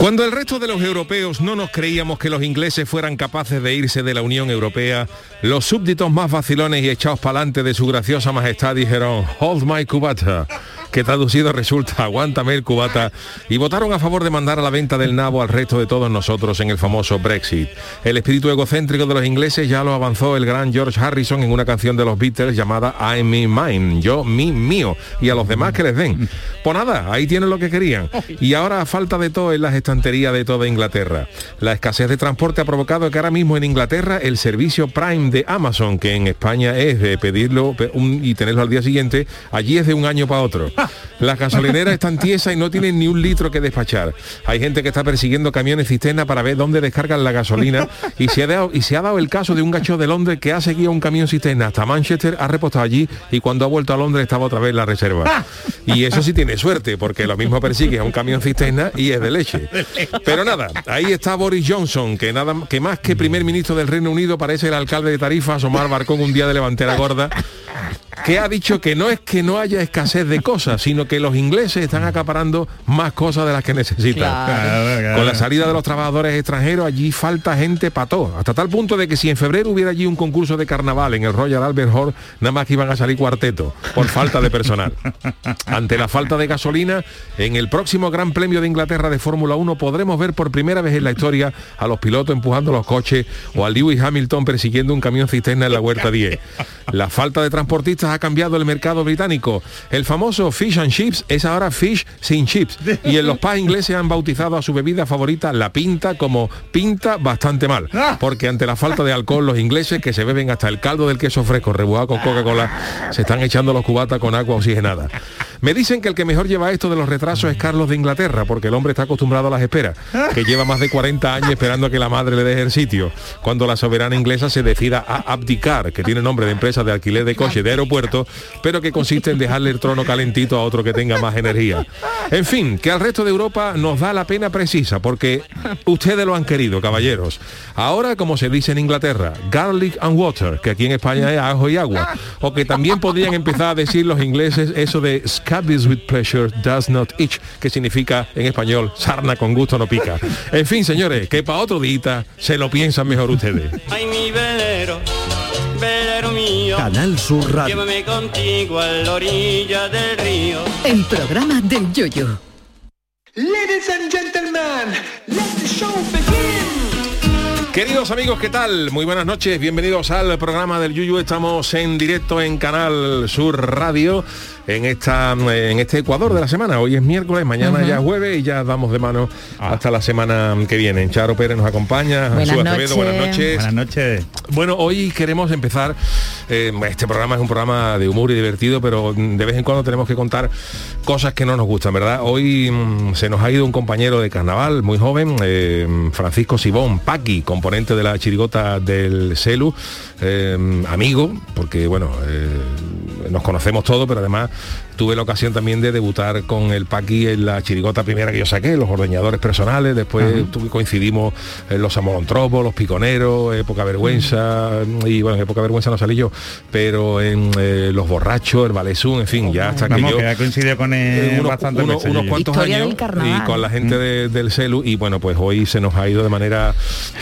Cuando el resto de los europeos no nos creíamos que los ingleses fueran capaces de irse de la Unión Europea, los súbditos más vacilones y echados para adelante de su graciosa majestad dijeron, Hold my cubata que traducido resulta aguántame el cubata, y votaron a favor de mandar a la venta del nabo al resto de todos nosotros en el famoso Brexit. El espíritu egocéntrico de los ingleses ya lo avanzó el gran George Harrison en una canción de los Beatles llamada I'm me mine, yo, mi, mío, y a los demás que les den. Pues nada, ahí tienen lo que querían. Y ahora falta de todo en las estanterías de toda Inglaterra. La escasez de transporte ha provocado que ahora mismo en Inglaterra el servicio Prime de Amazon, que en España es de pedirlo y tenerlo al día siguiente, allí es de un año para otro. Las gasolineras están tiesas y no tienen ni un litro que despachar. Hay gente que está persiguiendo camiones cisterna para ver dónde descargan la gasolina y se ha dado, y se ha dado el caso de un gacho de Londres que ha seguido un camión cisterna hasta Manchester, ha repostado allí y cuando ha vuelto a Londres estaba otra vez la reserva. Y eso sí tiene suerte, porque lo mismo persigue a un camión cisterna y es de leche. Pero nada, ahí está Boris Johnson, que nada que más que primer ministro del Reino Unido parece el alcalde de Tarifa, Omar Barcón un día de levantera gorda que ha dicho que no es que no haya escasez de cosas, sino que los ingleses están acaparando más cosas de las que necesitan. Con la salida de los trabajadores extranjeros, allí falta gente para todo. Hasta tal punto de que si en febrero hubiera allí un concurso de carnaval en el Royal Albert Hall, nada más que iban a salir cuarteto, por falta de personal. Ante la falta de gasolina, en el próximo Gran Premio de Inglaterra de Fórmula 1 podremos ver por primera vez en la historia a los pilotos empujando los coches o a Lewis Hamilton persiguiendo un camión cisterna en la Huerta 10. La falta de transportistas ha cambiado el mercado británico. El famoso fish and chips es ahora fish sin chips. Y en los pubs ingleses han bautizado a su bebida favorita, la pinta, como pinta bastante mal. Ah. Porque ante la falta de alcohol, los ingleses que se beben hasta el caldo del queso fresco rebujado con Coca-Cola, se están echando los cubatas con agua oxigenada. Me dicen que el que mejor lleva esto de los retrasos es Carlos de Inglaterra, porque el hombre está acostumbrado a las esperas, que lleva más de 40 años esperando a que la madre le deje el sitio. Cuando la soberana inglesa se decida a abdicar, que tiene nombre de empresa de alquiler de coche de aeropuerto, pero que consiste en dejarle el trono calentito a otro que tenga más energía. En fin, que al resto de Europa nos da la pena precisa, porque ustedes lo han querido, caballeros. Ahora, como se dice en Inglaterra, garlic and water, que aquí en España es ajo y agua. O que también podrían empezar a decir los ingleses eso de scabies with pleasure does not itch, que significa en español sarna con gusto no pica. En fin, señores, que para otro día se lo piensan mejor ustedes. Ay, mi velero, velero mío. Canal Sur Radio. Llévame contigo a la orilla del río. El programa del Yoyo. Ladies and gentlemen, let the show begin. Queridos amigos, ¿qué tal? Muy buenas noches, bienvenidos al programa del Yuyu. Estamos en directo en Canal Sur Radio en esta en este Ecuador de la semana. Hoy es miércoles, mañana ya es jueves y ya damos de mano hasta la semana que viene. Charo Pérez nos acompaña, Buenas Acevedo, buenas noches. Buenas noches. Bueno, hoy queremos empezar, eh, este programa es un programa de humor y divertido, pero de vez en cuando tenemos que contar cosas que no nos gustan, ¿verdad? Hoy mm, se nos ha ido un compañero de carnaval muy joven, eh, Francisco Sibón, Paqui, componente de la chirigota del Celu, eh, amigo, porque bueno, eh, nos conocemos todos, pero además tuve la ocasión también de debutar con el Paqui en la chirigota primera que yo saqué, los ordeñadores personales, después tuve- coincidimos en los amolontropos, los piconeros, eh, poca vergüenza, y bueno, en poca vergüenza no salí yo, pero en eh, los borrachos, el Valesún, en fin, ya hasta que Vamos, yo que coincidido con eh, él unos, bastante unos- cuantos Historia años y con la gente de- del celu y bueno pues hoy se nos ha ido de manera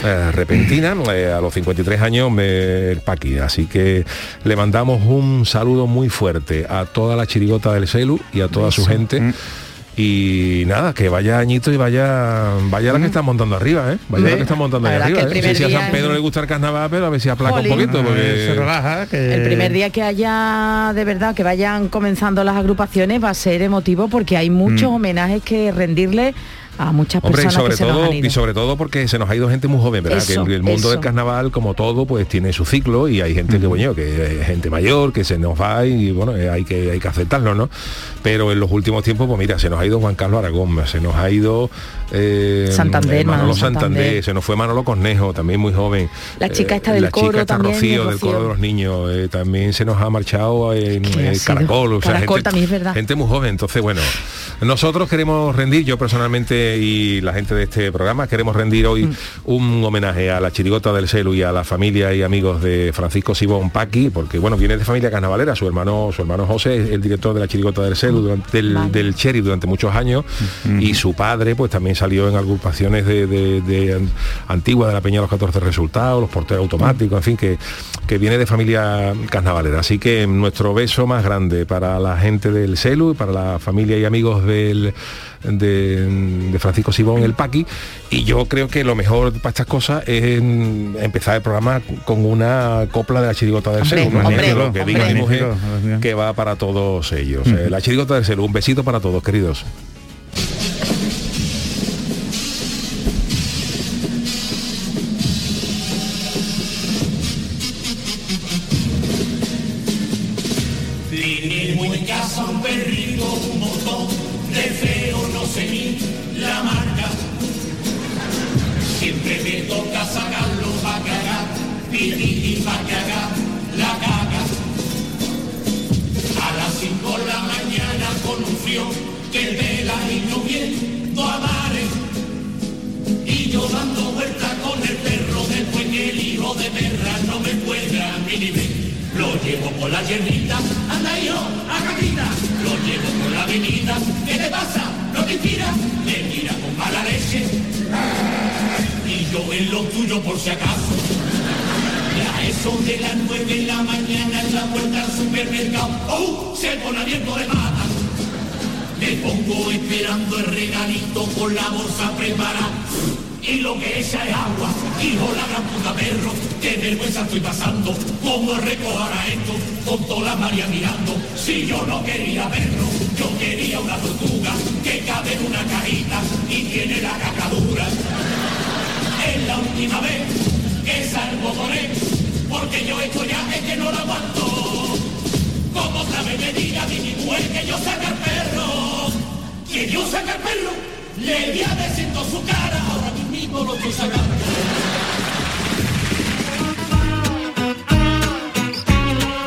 eh, repentina eh, a los 53 años me- el Paqui así que le mandamos un saludo muy fuerte a toda la chirigota del celu y a toda su gente Mm. y nada, que vaya añito y vaya vaya la que está montando arriba, ¿eh? Vaya la que está montando ahí arriba. ¿eh? No sé si a San Pedro le gusta el carnaval, pero a ver si aplaca Jolín. un poquito, porque se relaja, que- El primer día que haya de verdad que vayan comenzando las agrupaciones va a ser emotivo porque hay muchos homenajes que rendirle a muchas Hombre, y sobre que se nos todo han ido. y sobre todo porque se nos ha ido gente muy joven, ¿verdad? Eso, que el, mundo eso. del carnaval, como todo, pues tiene su ciclo y hay gente que, bueno, que es gente mayor, que se nos va y bueno, eh, hay que hay que aceptarlo, ¿no? Pero en los últimos tiempos, pues mira, se nos ha ido Juan Carlos Aragón, se nos ha ido eh, Santander, Manolo Santander, Santander. se nos fue Manolo Cornejo, también muy joven. La chica Eh, esta del la coro chica esta también, Rocío, de del coro de los niños, eh, también se nos ha marchado en ¿Qué ha eh? Caracol, o sea, Caracol gente- también es verdad. gente muy joven. Entonces, bueno, nosotros queremos rendir, yo personalmente y la gente de este programa, queremos rendir hoy Mm. un homenaje a la chirigota del Celu y a la familia y amigos de Francisco Sibón Paqui, porque bueno, viene de familia carnavalera, su hermano, su hermano José es el director de la chirigota del Celu, durante, del, Vale. del Cherry durante muchos años, y su padre pues también salió en agrupaciones de, de, de an- antigua de la Peña de los 14 Resultados, los porteros automáticos, en fin, que, que viene de familia carnavalera. Así que nuestro beso más grande para la gente del Celu y para la familia y amigos del de, de Francisco Sibón el Paqui y yo creo que lo mejor para estas cosas es empezar el programa con una copla de la chirigota del Celu ¿no? que diga que va para todos ellos. Eh, la chirigota del Celu un besito para todos queridos Lo llevo por la hierbita, anda yo, a capita. Lo llevo por la avenida, ¿qué te pasa? ¿No te inspira? Me mira con mala leche. Y yo en lo tuyo por si acaso. Y a eso de las nueve de la mañana en la puerta del supermercado, ¡oh! Se pone abierto de mata. Me pongo esperando el regalito con la bolsa preparada. Y lo que echa es agua, hijo la gran puta perro, qué vergüenza estoy pasando, cómo recoger a esto, con toda la María mirando, si yo no quería verlo, yo quería una tortuga, que cabe en una cajita y tiene la caca dura. Es la última vez que salgo con él, porque yo esto ya es que no lo aguanto. Como otra vez me diga mi mujer que yo saca el perro, que yo saca el perro, le di a decir su cara, ahora mismo lo estoy sacando.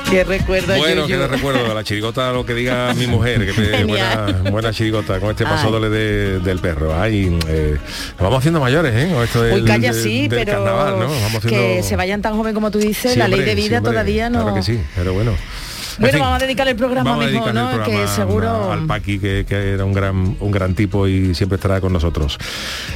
Qué recuerdo bueno que le recuerdo a la chirigota lo que diga mi mujer que me- buena, buena chirigota con este paso de- del perro ay eh, nos vamos haciendo mayores ¿eh? con esto del, Uy, calla, sí, del pero carnaval, ¿no? Vamos haciendo... que se vayan tan joven como tú dices, Sí, la ley de vida hombre, todavía no... Claro que sí, pero bueno. En Bueno, fin, vamos a dedicar el programa vamos a mejor, el ¿no? Que seguro... Al Paqui, que, que era un gran, un gran tipo y siempre estará con nosotros.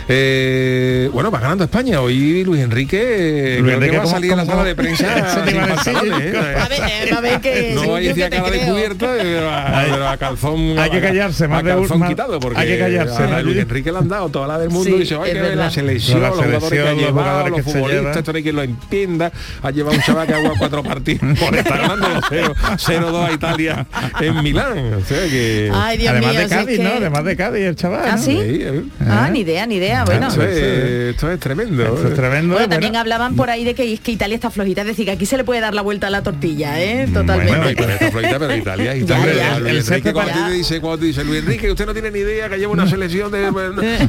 Eh, bueno, va ganando España. Hoy Luis Enrique, Luis creo que Enrique, va a ¿cómo- salir a la sala de prensa sin a pantalones. ¿eh? A ver, eh, a ver que... No vaya a decir a cara descubierta, pero a, a calzón. Hay que a- callarse, más a calzón quitado, porque hay que callarse, a ¿no, Luis? Enrique le han dado toda la del mundo Sí, y dice, oye, es que la verdad. selección, La los jugadores que selección, ha los llevado, se futbolistas, esto no hay quien lo entienda. Ha llevado un chaval que ha jugado cuatro partidos por estar ganando los 0-2 a Italia en Milán. O sea que... Ay, Dios Además mío, de es Cádiz, que- ¿no? Además de Cádiz, el chaval. ¿Ah, ¿no? sí? eh. Ah, ni idea, ni idea, bueno. Esto, es, esto es tremendo. Esto es tremendo. Bueno, bueno. también hablaban por ahí de que, que Italia está flojita, es decir, que aquí se le puede dar la vuelta a la tortilla, ¿eh? Totalmente. Bueno, Italia está flojita, pero Italia, Ya, Italia. ya. El Enrique, cuando te dice, cuando te dice Luis Enrique, usted no tiene ni idea que lleva una selección de,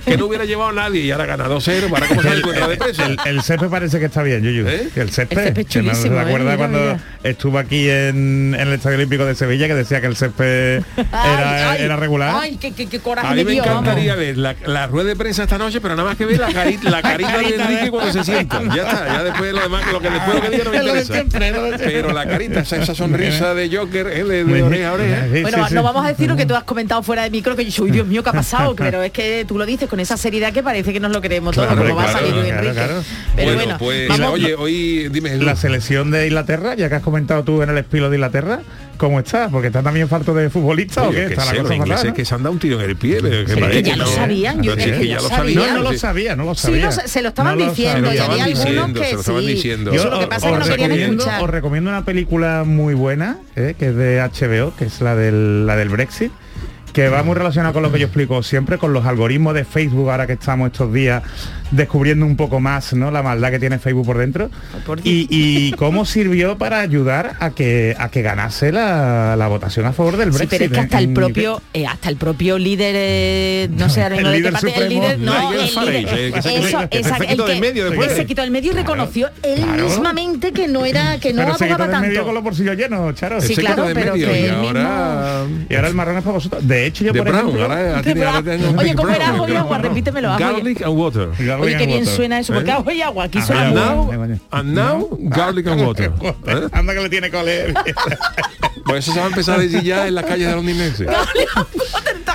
que no hubiera llevado nadie y ahora gana 2-0, ¿para cómo se el, de peso? el, el parece que está bien, Yuyu. ¿Eh? Que El césped. El césped es que no chulísimo, ¿eh? acuerda Mira, cuando mira. estuvo aquí en, en el Estadio Olímpico de Sevilla que decía que el césped era, Ay, ay, era regular. Ay, qué, qué, qué coraje A mí me dio, vamos. encantaría ver la, la rueda de prensa esta noche, pero nada más que ver la, cari- la carita de Enrique cuando se sienta. Ya está, ya después lo demás, lo que después lo que diga no me interesa. Pero la carita, esa, esa sonrisa de Joker, eh, de, de oreja a oreja. Bueno, sí, no vamos a decir lo que tú has comentado fuera de micro, que yo, uy, Dios mío, ¿qué ha pasado? Pero es que tú lo dices con esa seriedad que parece que nos lo creemos todo, Claro, como va a claro, salir claro, Enrique. claro. Pero bueno, bueno, pues vamos- oye, hoy dime. La selección de Inglaterra, ya que has comentado tú en el espilo de Inglaterra, ¿cómo está? Porque está también falto de futbolista o Oye, qué? que Está sé, la los cosa ingleses fatal, ¿no? que se han dado un tiro en el pie, pero que Sí, parece que ya lo sabían, yo creo que ya lo. No, no lo sabía, no lo Sí, sabía. lo se lo estaban No diciendo, y había algunos que se lo estaban sí. diciendo. Yo lo que pasa es que no os querían recomiendo- escuchar. Os recomiendo una película muy buena, eh, que es de HBO, que es la del, la del Brexit, que va muy relacionado con lo que yo explico siempre, con los algoritmos de Facebook, ahora que estamos estos días descubriendo un poco más ¿no? la maldad que tiene Facebook por dentro. Por Dios. y, y cómo sirvió para ayudar a que, a que ganase la, la votación a favor del Sí, Brexit. pero es que hasta en- el en propio, eh, hasta el propio líder, eh, no sé, ahora El mismo de qué líder parte, el supremo, líder, no, el líder, eh, que se- quitó el del medio y reconoció él Claro. mismamente que no era, que no Pero se quitó abogaba del medio con tanto. los bolsillos llenos, Charo. Sí, claro, pero medio que y él ahora Y ahora el marrón es para vosotros. De hecho, yo de por ejemplo... Oye, ¿cómo era Brown, ajo y que- agua? Repítemelo, Garlic and water. Oye, qué bien suena eso, porque ¿Eh? ajo y agua, aquí suena And now, and now, garlic and water. ¿Eh? Anda que le tiene cole. Pues eso se va a empezar a decir ya en las calles de los londinenses.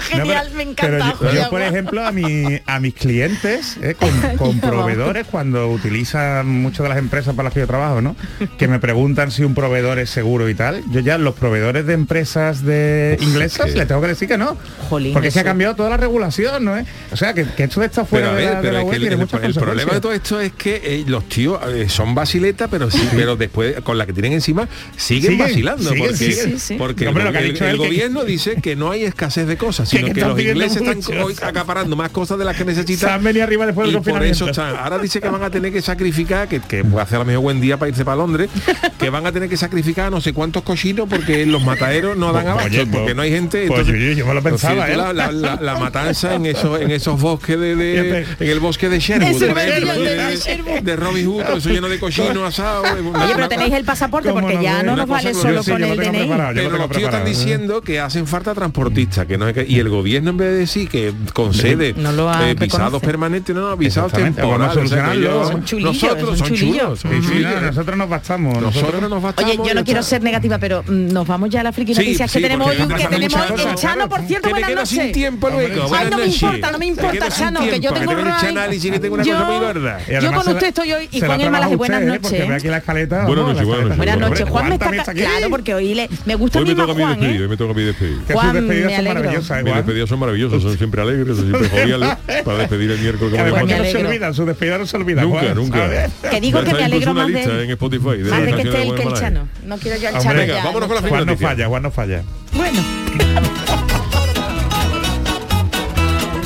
Genial, No, pero- me pero encanta yo, y yo, por ejemplo, a, mi, a mis clientes, eh, con, proveedores, cuando utilizan muchas de las empresas para las que yo trabajo, ¿no? Que me preguntan si un proveedor es seguro y tal. Yo ya los proveedores de empresas de inglesas que- les tengo que decir que no. Jolín, porque que ha cambiado toda la regulación, ¿no? es? O sea, que, que esto de fuera Pero a de la, de pero la es web que el, tiene el- muchas el problema de todo esto es que eh, los tíos eh, son basiletas, pero sí, pero después con la que tienen encima siguen, Siguen, vacilando siguen, porque, siguen. Sí, sí. porque Hombre, el, lo que ha el- dicho el él que- gobierno dice que no hay escasez de cosas, sino que, los ingleses están hoy acaparando más cosas de las que Se necesitan. han venido arriba después del y por eso están, ahora dice que van a tener que sacrificar, que, que puede hacer a lo mejor buen día para irse para Londres, que van a tener que sacrificar no sé cuántos cochinos porque los mataderos no dan abasto, oye, pues, porque no hay gente. pues, entonces, yo- yo me lo pensaba, ¿eh? la, la- la- la matanza en esos, en esos bosques de, en el bosque de Sherwood, de, de de- Robin Hood, eso lleno de cochinos asados. una- Oye, pero tenéis el pasaporte ¿Cómo porque ya no nos vale solo con el DNI. Pero los tíos están diciendo que hacen falta transportistas, que no y el gobierno en vez de decir que concede No lo ha- eh, visados permanentes, no, no, visados temporales. o sea, nosotros son son chulillos. chulos. son Sí, sí, chulillos. no, nosotros nos bastamos. Nosotros nos bastamos. Oye, yo no quiero ser negativa, pero mm, nos vamos ya a la friki noticias sí, que tenemos hoy, que tenemos el. Chano, por cierto, buenas noches. tiempo luego. Ay, Buenas no me importa, no me importa, Chano, que yo tengo análisis, que tengo una cosa muy gorda. Yo con usted estoy hoy y con el malaje. Buenas ¿eh? Noches. ve aquí la escaleta. Buenas noches, Juan me está claro porque hoy le me gusta Hoy mi me toca más mi Juan, ¿eh? hoy me toca mi despedir. Que Juan, sus despedidas me son alegro. Despedidas son maravillosas, son siempre alegres, son siempre joviales, para despedir el miércoles Que además no se olvidan, su despedida no se olvida. Nunca, Juan, nunca. Que digo que me alegro más lista en Spotify de Más las de que canciones esté él Buen que el Malaje. Chano. No quiero yo al Chano venga, ya, vámonos con la. Juan no falla, Juan no falla. Bueno,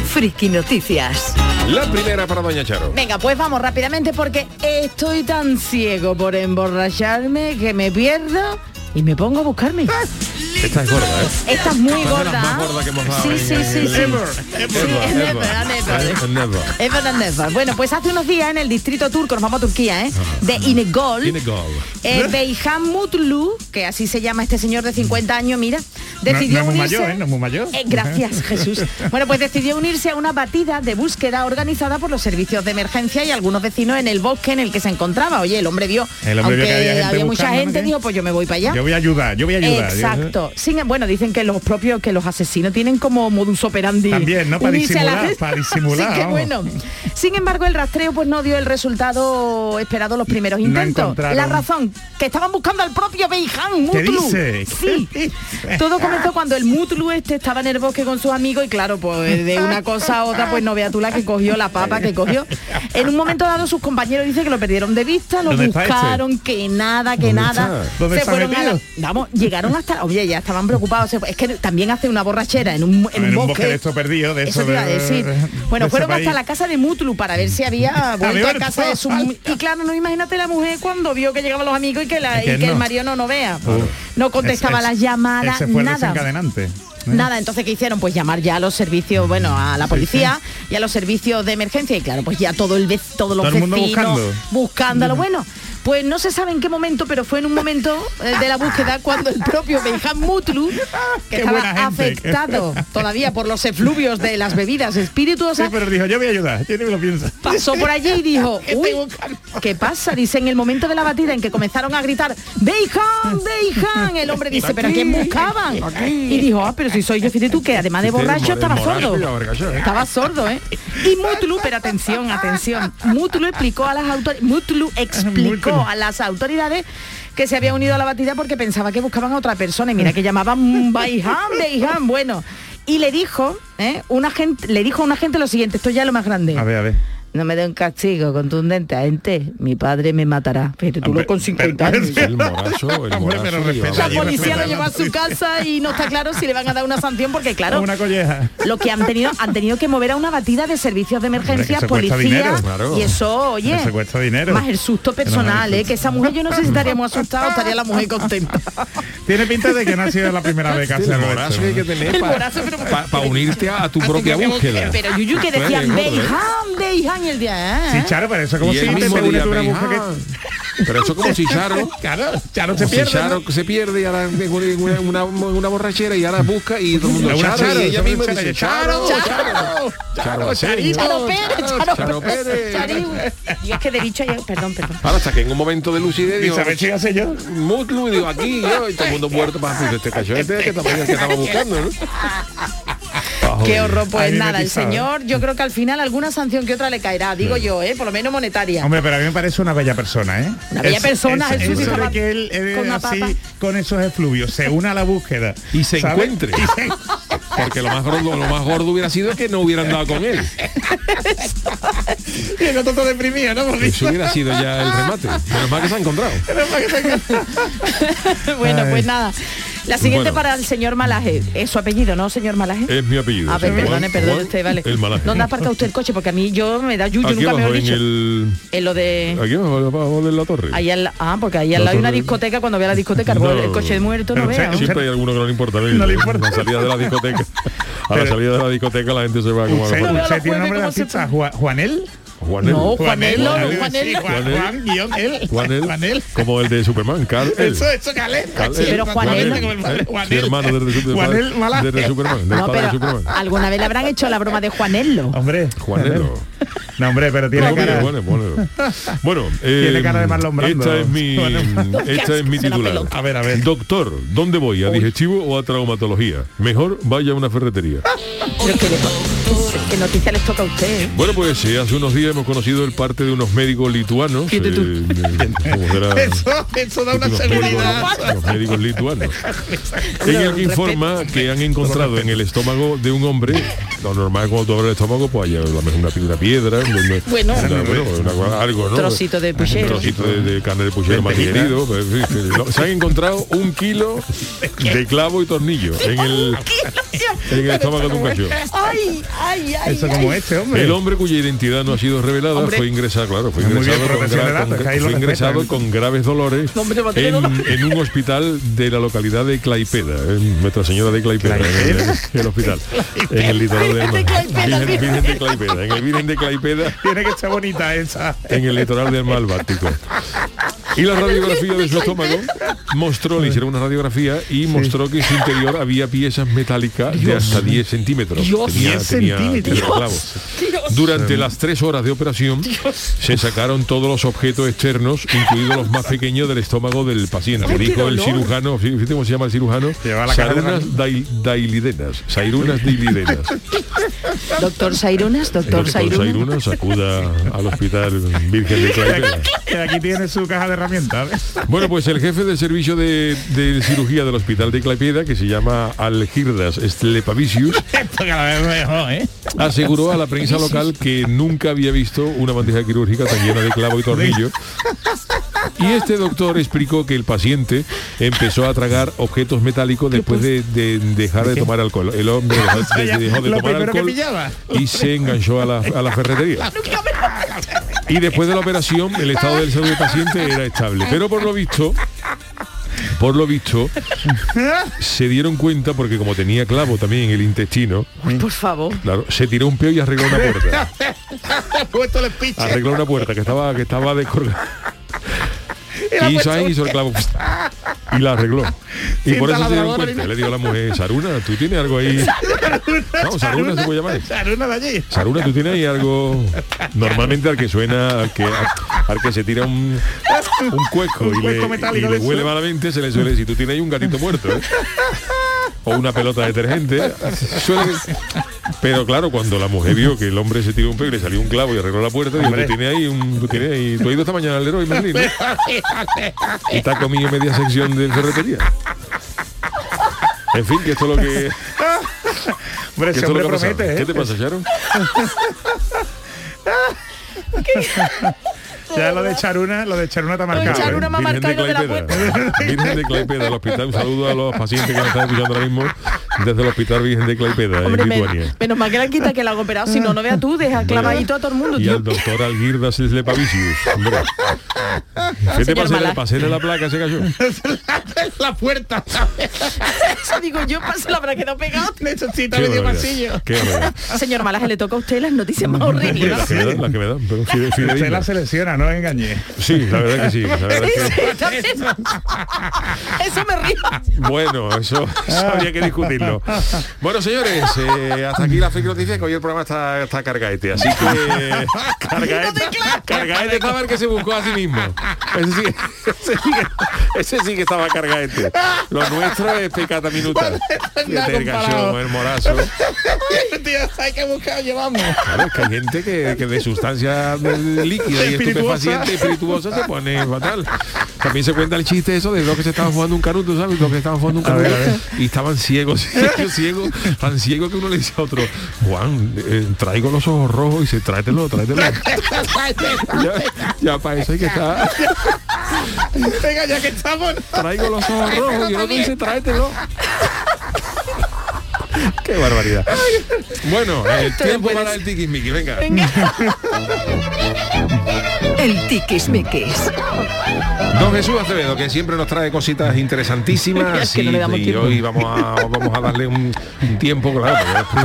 Friki Noticias. La primera para Doña Charo. venga, pues vamos rápidamente porque estoy tan ciego por emborracharme que me pierdo y me pongo a buscarme. Esta es gorda, ¿eh? Esta es muy es gorda. que hemos dado Sí, sí, sí, sí. Ever, Sí, ever, ever. Eh, never. Ever and never. Bueno, pues hace unos días en el distrito turco, nos vamos a Turquía, ¿eh? De Inegol, Tiene gol. eh, Beyhan Mutlu, que así se llama este señor de 50 años, mira, No, decidió no es muy unirse. mayor, ¿eh? No es muy mayor. Eh, gracias, Jesús. Bueno, pues decidió unirse a una batida de búsqueda organizada por los servicios de emergencia y algunos vecinos en el bosque en el que se encontraba. Oye, el hombre vio, El hombre vio aunque que había gente mucha buscando, ¿no? gente, ¿Qué? dijo, pues yo me voy para allá. Yo voy a ayudar, yo voy a ayudar. Exacto. Sin, bueno, dicen que los propios, que los asesinos tienen como modus operandi. También, ¿no? Para la disimular, para disimular, que bueno. Sin embargo, el rastreo pues no dio el resultado esperado los primeros intentos. la razón, que estaban buscando al propio Beijan ¿Qué Mutlu. dice? Sí. Todo comenzó cuando el Mutlu este estaba en el bosque con sus amigos y claro, pues de una cosa a otra, pues no vea tú la que cogió, la papa que cogió. En un momento dado sus compañeros dicen que lo perdieron de vista, lo ¿Dónde está este? buscaron, que nada, que ¿Dónde nada. se fueron a la? Vamos, llegaron hasta. Oye, ya estaban preocupados. Es que también hace una borrachera en un, en un bosque. de esto perdido, de Eso te iba a de- decir. de Bueno, fueron hasta país. la casa de Mutlu para ver si había vuelto a casa de su. Y claro, no imagínate la mujer cuando vio que llegaban los amigos y que, la, Es que y que el no. marido no, no vea. No contestaba Es- es- las llamadas, Ese fue el nada. ¿eh? Nada, entonces ¿qué hicieron? Pues llamar ya a los servicios, bueno, a la policía y a los servicios de emergencia y claro, pues ya todo el todos los Todo el mundo vecinos buscando. buscándolo. Bueno, pues no se sabe en qué momento, pero fue en un momento eh, de la búsqueda cuando el propio Benjam Mutlu, que Qué estaba afectado todavía por los efluvios de las bebidas Sí, espirituosas, pero dijo, yo voy a ayudar. Yo ni me lo pienso. pasó por allí y dijo, uy, ¿qué pasa? Dice, en el momento de la batida en que comenzaron a gritar, Beijan, Beijan, el hombre dice, ¿pero a quién buscaban? Y dijo, ah, pero si soy yo, fíjate tú, que además de Sí, borracho estaba sordo. ¿eh? Estaba sordo, ¿eh? Y Mutlu, pero atención, atención, Mutlu explicó a las autoridades, Mutlu explicó A las autoridades que se había unido a la batida porque pensaba que buscaban a otra persona y mira que llamaban Beijan, Beijan, bueno. Y le dijo, ¿eh? un agente, le dijo a un agente lo siguiente, esto ya es lo más grande. A ver, a ver. No me dé un castigo contundente a gente, mi padre me matará. Pero tú lo con 50 años. El morazo, el Hombre, morazo pero lo respeta llevaba. La policía lo llevó a su casa y no está claro si le van a dar una sanción porque claro, Una colleja. lo que han tenido han tenido que mover a una batida de servicios de emergencia, Hombre, policía dinero, claro. y eso, oye, Eso cuesta dinero. más el susto personal, no, ¿eh? que esa mujer yo no sé si estaríamos asustados, estaría la mujer contenta. Tiene pinta de que no ha sido la primera vez que hace El morazo esto, que hay que ¿no? tener El para unirte a, a tu propia búsqueda. Pero Yuyu que decían Joder, joder. El día, ¿eh? Sí, Charo, pero eso como si el te mismo une día, tú una Beiján. mujer Pero eso como si Charo. Claro, Charo se si pierde. Charo ¿no? se pierde y ahora en una, una, borrachera y ahora busca y todo el mundo Charo, Charo, y ella una misma Charo, dice Charo, Charo, Charo, Charo, Charito. Charo Pérez, Charo, Charo Pérez. Chariu. Y es que de dicho ya, perdón, perdón. Ahora hasta que en un momento de lucidez Y digo, sabes qué hace yo. Mutlu, y digo, aquí yo, y todo el mundo muerto para decir, este este que también es el que estaba buscando, ¿no? Qué horror, pues nada, el ¿eh? señor, yo creo que al final alguna sanción que otra le caerá, digo yo, ¿eh? por lo menos monetaria. Hombre, pero a mí me parece una bella persona, ¿eh? Una bella persona, es, Jesús, eso de que él, él con una así, con esos efluvios, se une a la búsqueda. Y se ¿sabes? encuentre. Y se- Porque lo más gordo, lo más gordo hubiera sido que no hubieran dado con él. y el otro todo deprimido, ¿no? Porque Eso hubiera sido ya el remate. Menos mal que se ha encontrado. bueno, Ay. pues nada. La siguiente Bueno. para el señor Malaje. Es su apellido, ¿no, señor Malaje? Es mi apellido. A ver, Juan- perdone, perdone Juan usted, vale. El malaje. ¿Dónde aparca usted el coche? Porque a mí yo me da yuyu, nunca me lo he en dicho. el... En lo de... Aquí abajo, abajo de la torre. Ahí al, ah, porque ahí al La lado hay una discoteca, cuando vea la discoteca, el, No. el coche de muerto no usted- Siempre hay alguno que no le importa. ¿no? No le importa. A la salida de la discoteca. A la salida de la discoteca la gente se va como a ¿Usted, veo tiene nombre de artista? ¿Juanel? Juanel. No, Juanel, no, Juanel, Juanel. Juanel. Juan, guion, él. Juanel, Juanel. como el de Superman, Carl. Eso, eso, Calel. Él. pero Juanel- Juanel, ¿eh? Juanel. Hermano de, Juanel de, de Superman, del No, padre de pero Superman. alguna vez le habrán hecho la broma de Juanello. Hombre, Juanelo. No, hombre, pero tiene Bueno, cara... bueno, bueno. Bueno, Tiene eh, cara de Marlon Brando. esta es mi, esta es mi titular. A ver, a ver. Doctor, ¿dónde voy? ¿A digestivo o a traumatología? Mejor vaya a una ferretería. Pero que, le- ¿qué noticia les toca a usted? eh? Bueno, pues eh, hace unos días hemos conocido el parte de unos médicos lituanos. Eh, eh, Eso, eso da una los seguridad. médicos, los médicos lituanos. En el que informa que han encontrado en el estómago de un hombre, lo normal cuando tú abres el estómago, pues hay a lo mejor una, una piedra, una- Bueno. una- bueno, una- algo, ¿no? Trocito de puchero. Un trocito de, de carne de puchero más digerido. pues, Se han encontrado un kilo de clavo y tornillo en el, en el estómago de un cachorro. Ay, ay, ay. Eso como ay. este, hombre. El hombre cuya identidad no ha sido revelada Hombre. fue ingresado, claro, fue bien, ingresado, con, gra- con- fue ingresado con graves dolores en, en un hospital de la localidad de Claipeda, en Nuestra Señora de Claipeda, en el, en el hospital, en el litoral del mar. Virgen, Virgen de Claipeda, en el Virgen de Claipeda, Tiene que estar bonita esa. en el litoral del mar Báltico. Y la radiografía de su estómago mostró, le hicieron una radiografía y mostró que en su interior había piezas metálicas de hasta 10 centímetros. Dios, tenía, 10 tenía- centímetros. tenía. Durante las tres horas de operación se sacaron todos los objetos externos, incluidos los más pequeños del estómago del paciente. Ay, Dijo el cirujano, fíjate cómo se llama el cirujano, dai- dailidenas. Sairunas dailidenas. Doctor Sairunas, doctor Doctor Sairunas. Sairunas acuda al hospital Virgen de. Que aquí tiene su caja de Bueno, pues el jefe del servicio de, de cirugía del hospital de Claipeda, que se llama Algirdas Stlepavicius, ¿eh? aseguró a la prensa local que nunca había visto una bandeja quirúrgica tan llena de clavo y tornillo. Y este doctor explicó que el paciente empezó a tragar objetos metálicos después de, de dejar de tomar alcohol. El hombre dejó de, dejó de Lo tomar alcohol y se enganchó a la, a la ferretería. Y después de la operación, el estado del salud del paciente era estable. Pero por lo visto, por lo visto, se dieron cuenta, porque como tenía clavo también en el intestino, Uy, por favor. claro, se tiró un peo y arregló una puerta. Arregló una puerta que estaba, que estaba descolgada. Y hizo ahí, hizo el clavo y la arregló. Y Sin por eso se dieron cuenta. Le dijo a la mujer, Saruna, tú tienes algo ahí. No, Saruna se puede llamar. Saruna de allí. Saruna, tú tienes ahí algo. Normalmente al que suena, al que, al que se tira un, un cuesco Un y le, y le huele malamente, se le suele decir, tú tienes ahí un gatito muerto. ¿eh? O una pelota de detergente. Suele- Pero claro, cuando la mujer vio que el hombre se tiró un pelo y le salió un clavo y arregló la puerta, dijo, tú tienes ahí un. Tú, tienes ahí, tú has ido esta mañana al Leroy Merlin, ¿no? Y te ha comido media sección de ferretería. En fin, que esto es lo que. Hombre, que lo que promete, ¿eh? ¿Qué te pasa, Sharon? Ya lo de echar una, lo de echar una está Lo de marcado. echar ¿eh? una más Virgen de marcado de la. Virgen de Claipeda, el hospital. Un saludo a los pacientes que nos están escuchando ahora mismo desde el hospital Virgen de Claipeda, Hombre, en men- Lituania. menos mal que la quita que la han operado, si no, no veas tú, deja clavadito a todo el mundo, Y tío. al doctor Alguirda Slepavicius. Hombre. ¿Qué te? Malá. Le pasé de la placa, se cayó. la puerta. Eso digo yo, paso la habrá quedado pegado. Necesita Qué medio barbaridad, pasillo. qué barbaridad. Señor Malaje, le toca a usted las noticias más horribles. Usted la selecciona, no engañé. Sí, la verdad que sí. La verdad Sí, que... sí, también. Eso me río. Bueno, eso, eso habría que discutirlo. Bueno, señores, eh, hasta aquí la fake noticia, que hoy el programa está, está cargaete. Así que cargaete, cargaete estaba el que se buscó a sí mismo. Ese sí, ese sí que, ese sí que estaba cargaete. Lo nuestro es pecata minuta. El gachón, el morazo. Tío, ¿sabes qué buscado llevamos? Claro, es que hay gente que, que de sustancia de- líquida y. estupefaciente y espirituosa se pone fatal. También se cuenta el chiste eso de dos que se estaban jugando un canuto, ¿sabes? Dos que estaban jugando un canuto y estaban ciegos, ciegos, ciegos, tan ciegos que uno le dice a otro, Juan, eh, traigo los ojos rojos y dice, tráetelo, tráetelo. ya, ya para eso hay que estar. Venga, ya que estamos. Traigo los ojos rojos y el otro dice, tráetelo. Qué barbaridad. Bueno, el tiempo para el tiquismiqui, venga. El tiquismiquis. Don Jesús Acevedo, que siempre nos trae cositas interesantísimas Es que no y- le damos y, tiempo. hoy vamos a, vamos a darle un, un tiempo, claro,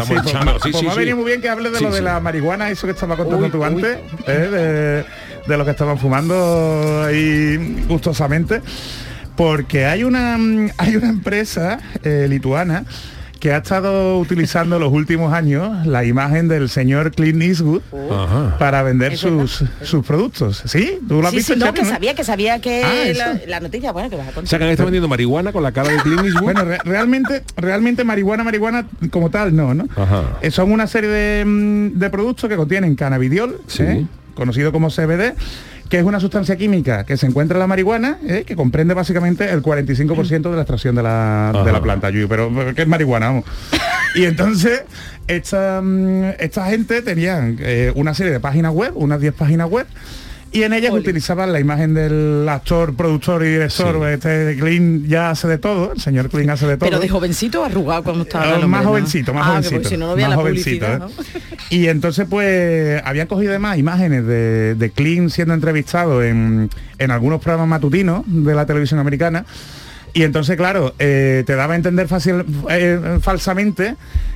Sí, pues, Sí, pues sí, muy bien que hable de Sí, lo de sí. la marihuana, eso que estaba contando Uy, tú uy. antes, ¿eh? de, de lo que estaban fumando ahí gustosamente, porque hay una mm, hay una empresa eh, lituana que ha estado utilizando los últimos años la imagen del señor Clint Eastwood Ajá. para vender sus, sus productos. ¿Sí? ¿Tú lo has Sí, visto, sí, no, que sabía, que sabía que Ah, la, noticia, bueno, que vas a O contar. sea, que estado vendiendo marihuana con la cara de Clint Eastwood. Bueno, re- realmente, realmente marihuana, marihuana como tal, no, ¿no? Ajá. Eh, Son una serie de, mm, de productos que contienen cannabidiol, Sí. ¿eh? conocido como CBD, que es una sustancia química que se encuentra en la marihuana, ¿eh? que comprende básicamente el 45% de la extracción de la, de la planta, Yuyu, pero que es marihuana, vamos. Y entonces, esta, mm, esta gente tenían eh, una serie de páginas web, unas 10 páginas web, y en ellas Oli. utilizaban la imagen del actor, productor y director, Sí. este Clint ya hace de todo, el señor Clint hace de todo. Pero de jovencito o arrugado como estaba. Hombre, más ¿no? jovencito, más Ah, que jovencito. si no, no más la jovencito, publicidad, ¿eh? ¿no? Y entonces pues habían cogido además imágenes de, de Clint siendo entrevistado en, en algunos programas matutinos de la televisión americana. Y entonces, claro, eh, te daba a entender fácil, eh, falsamente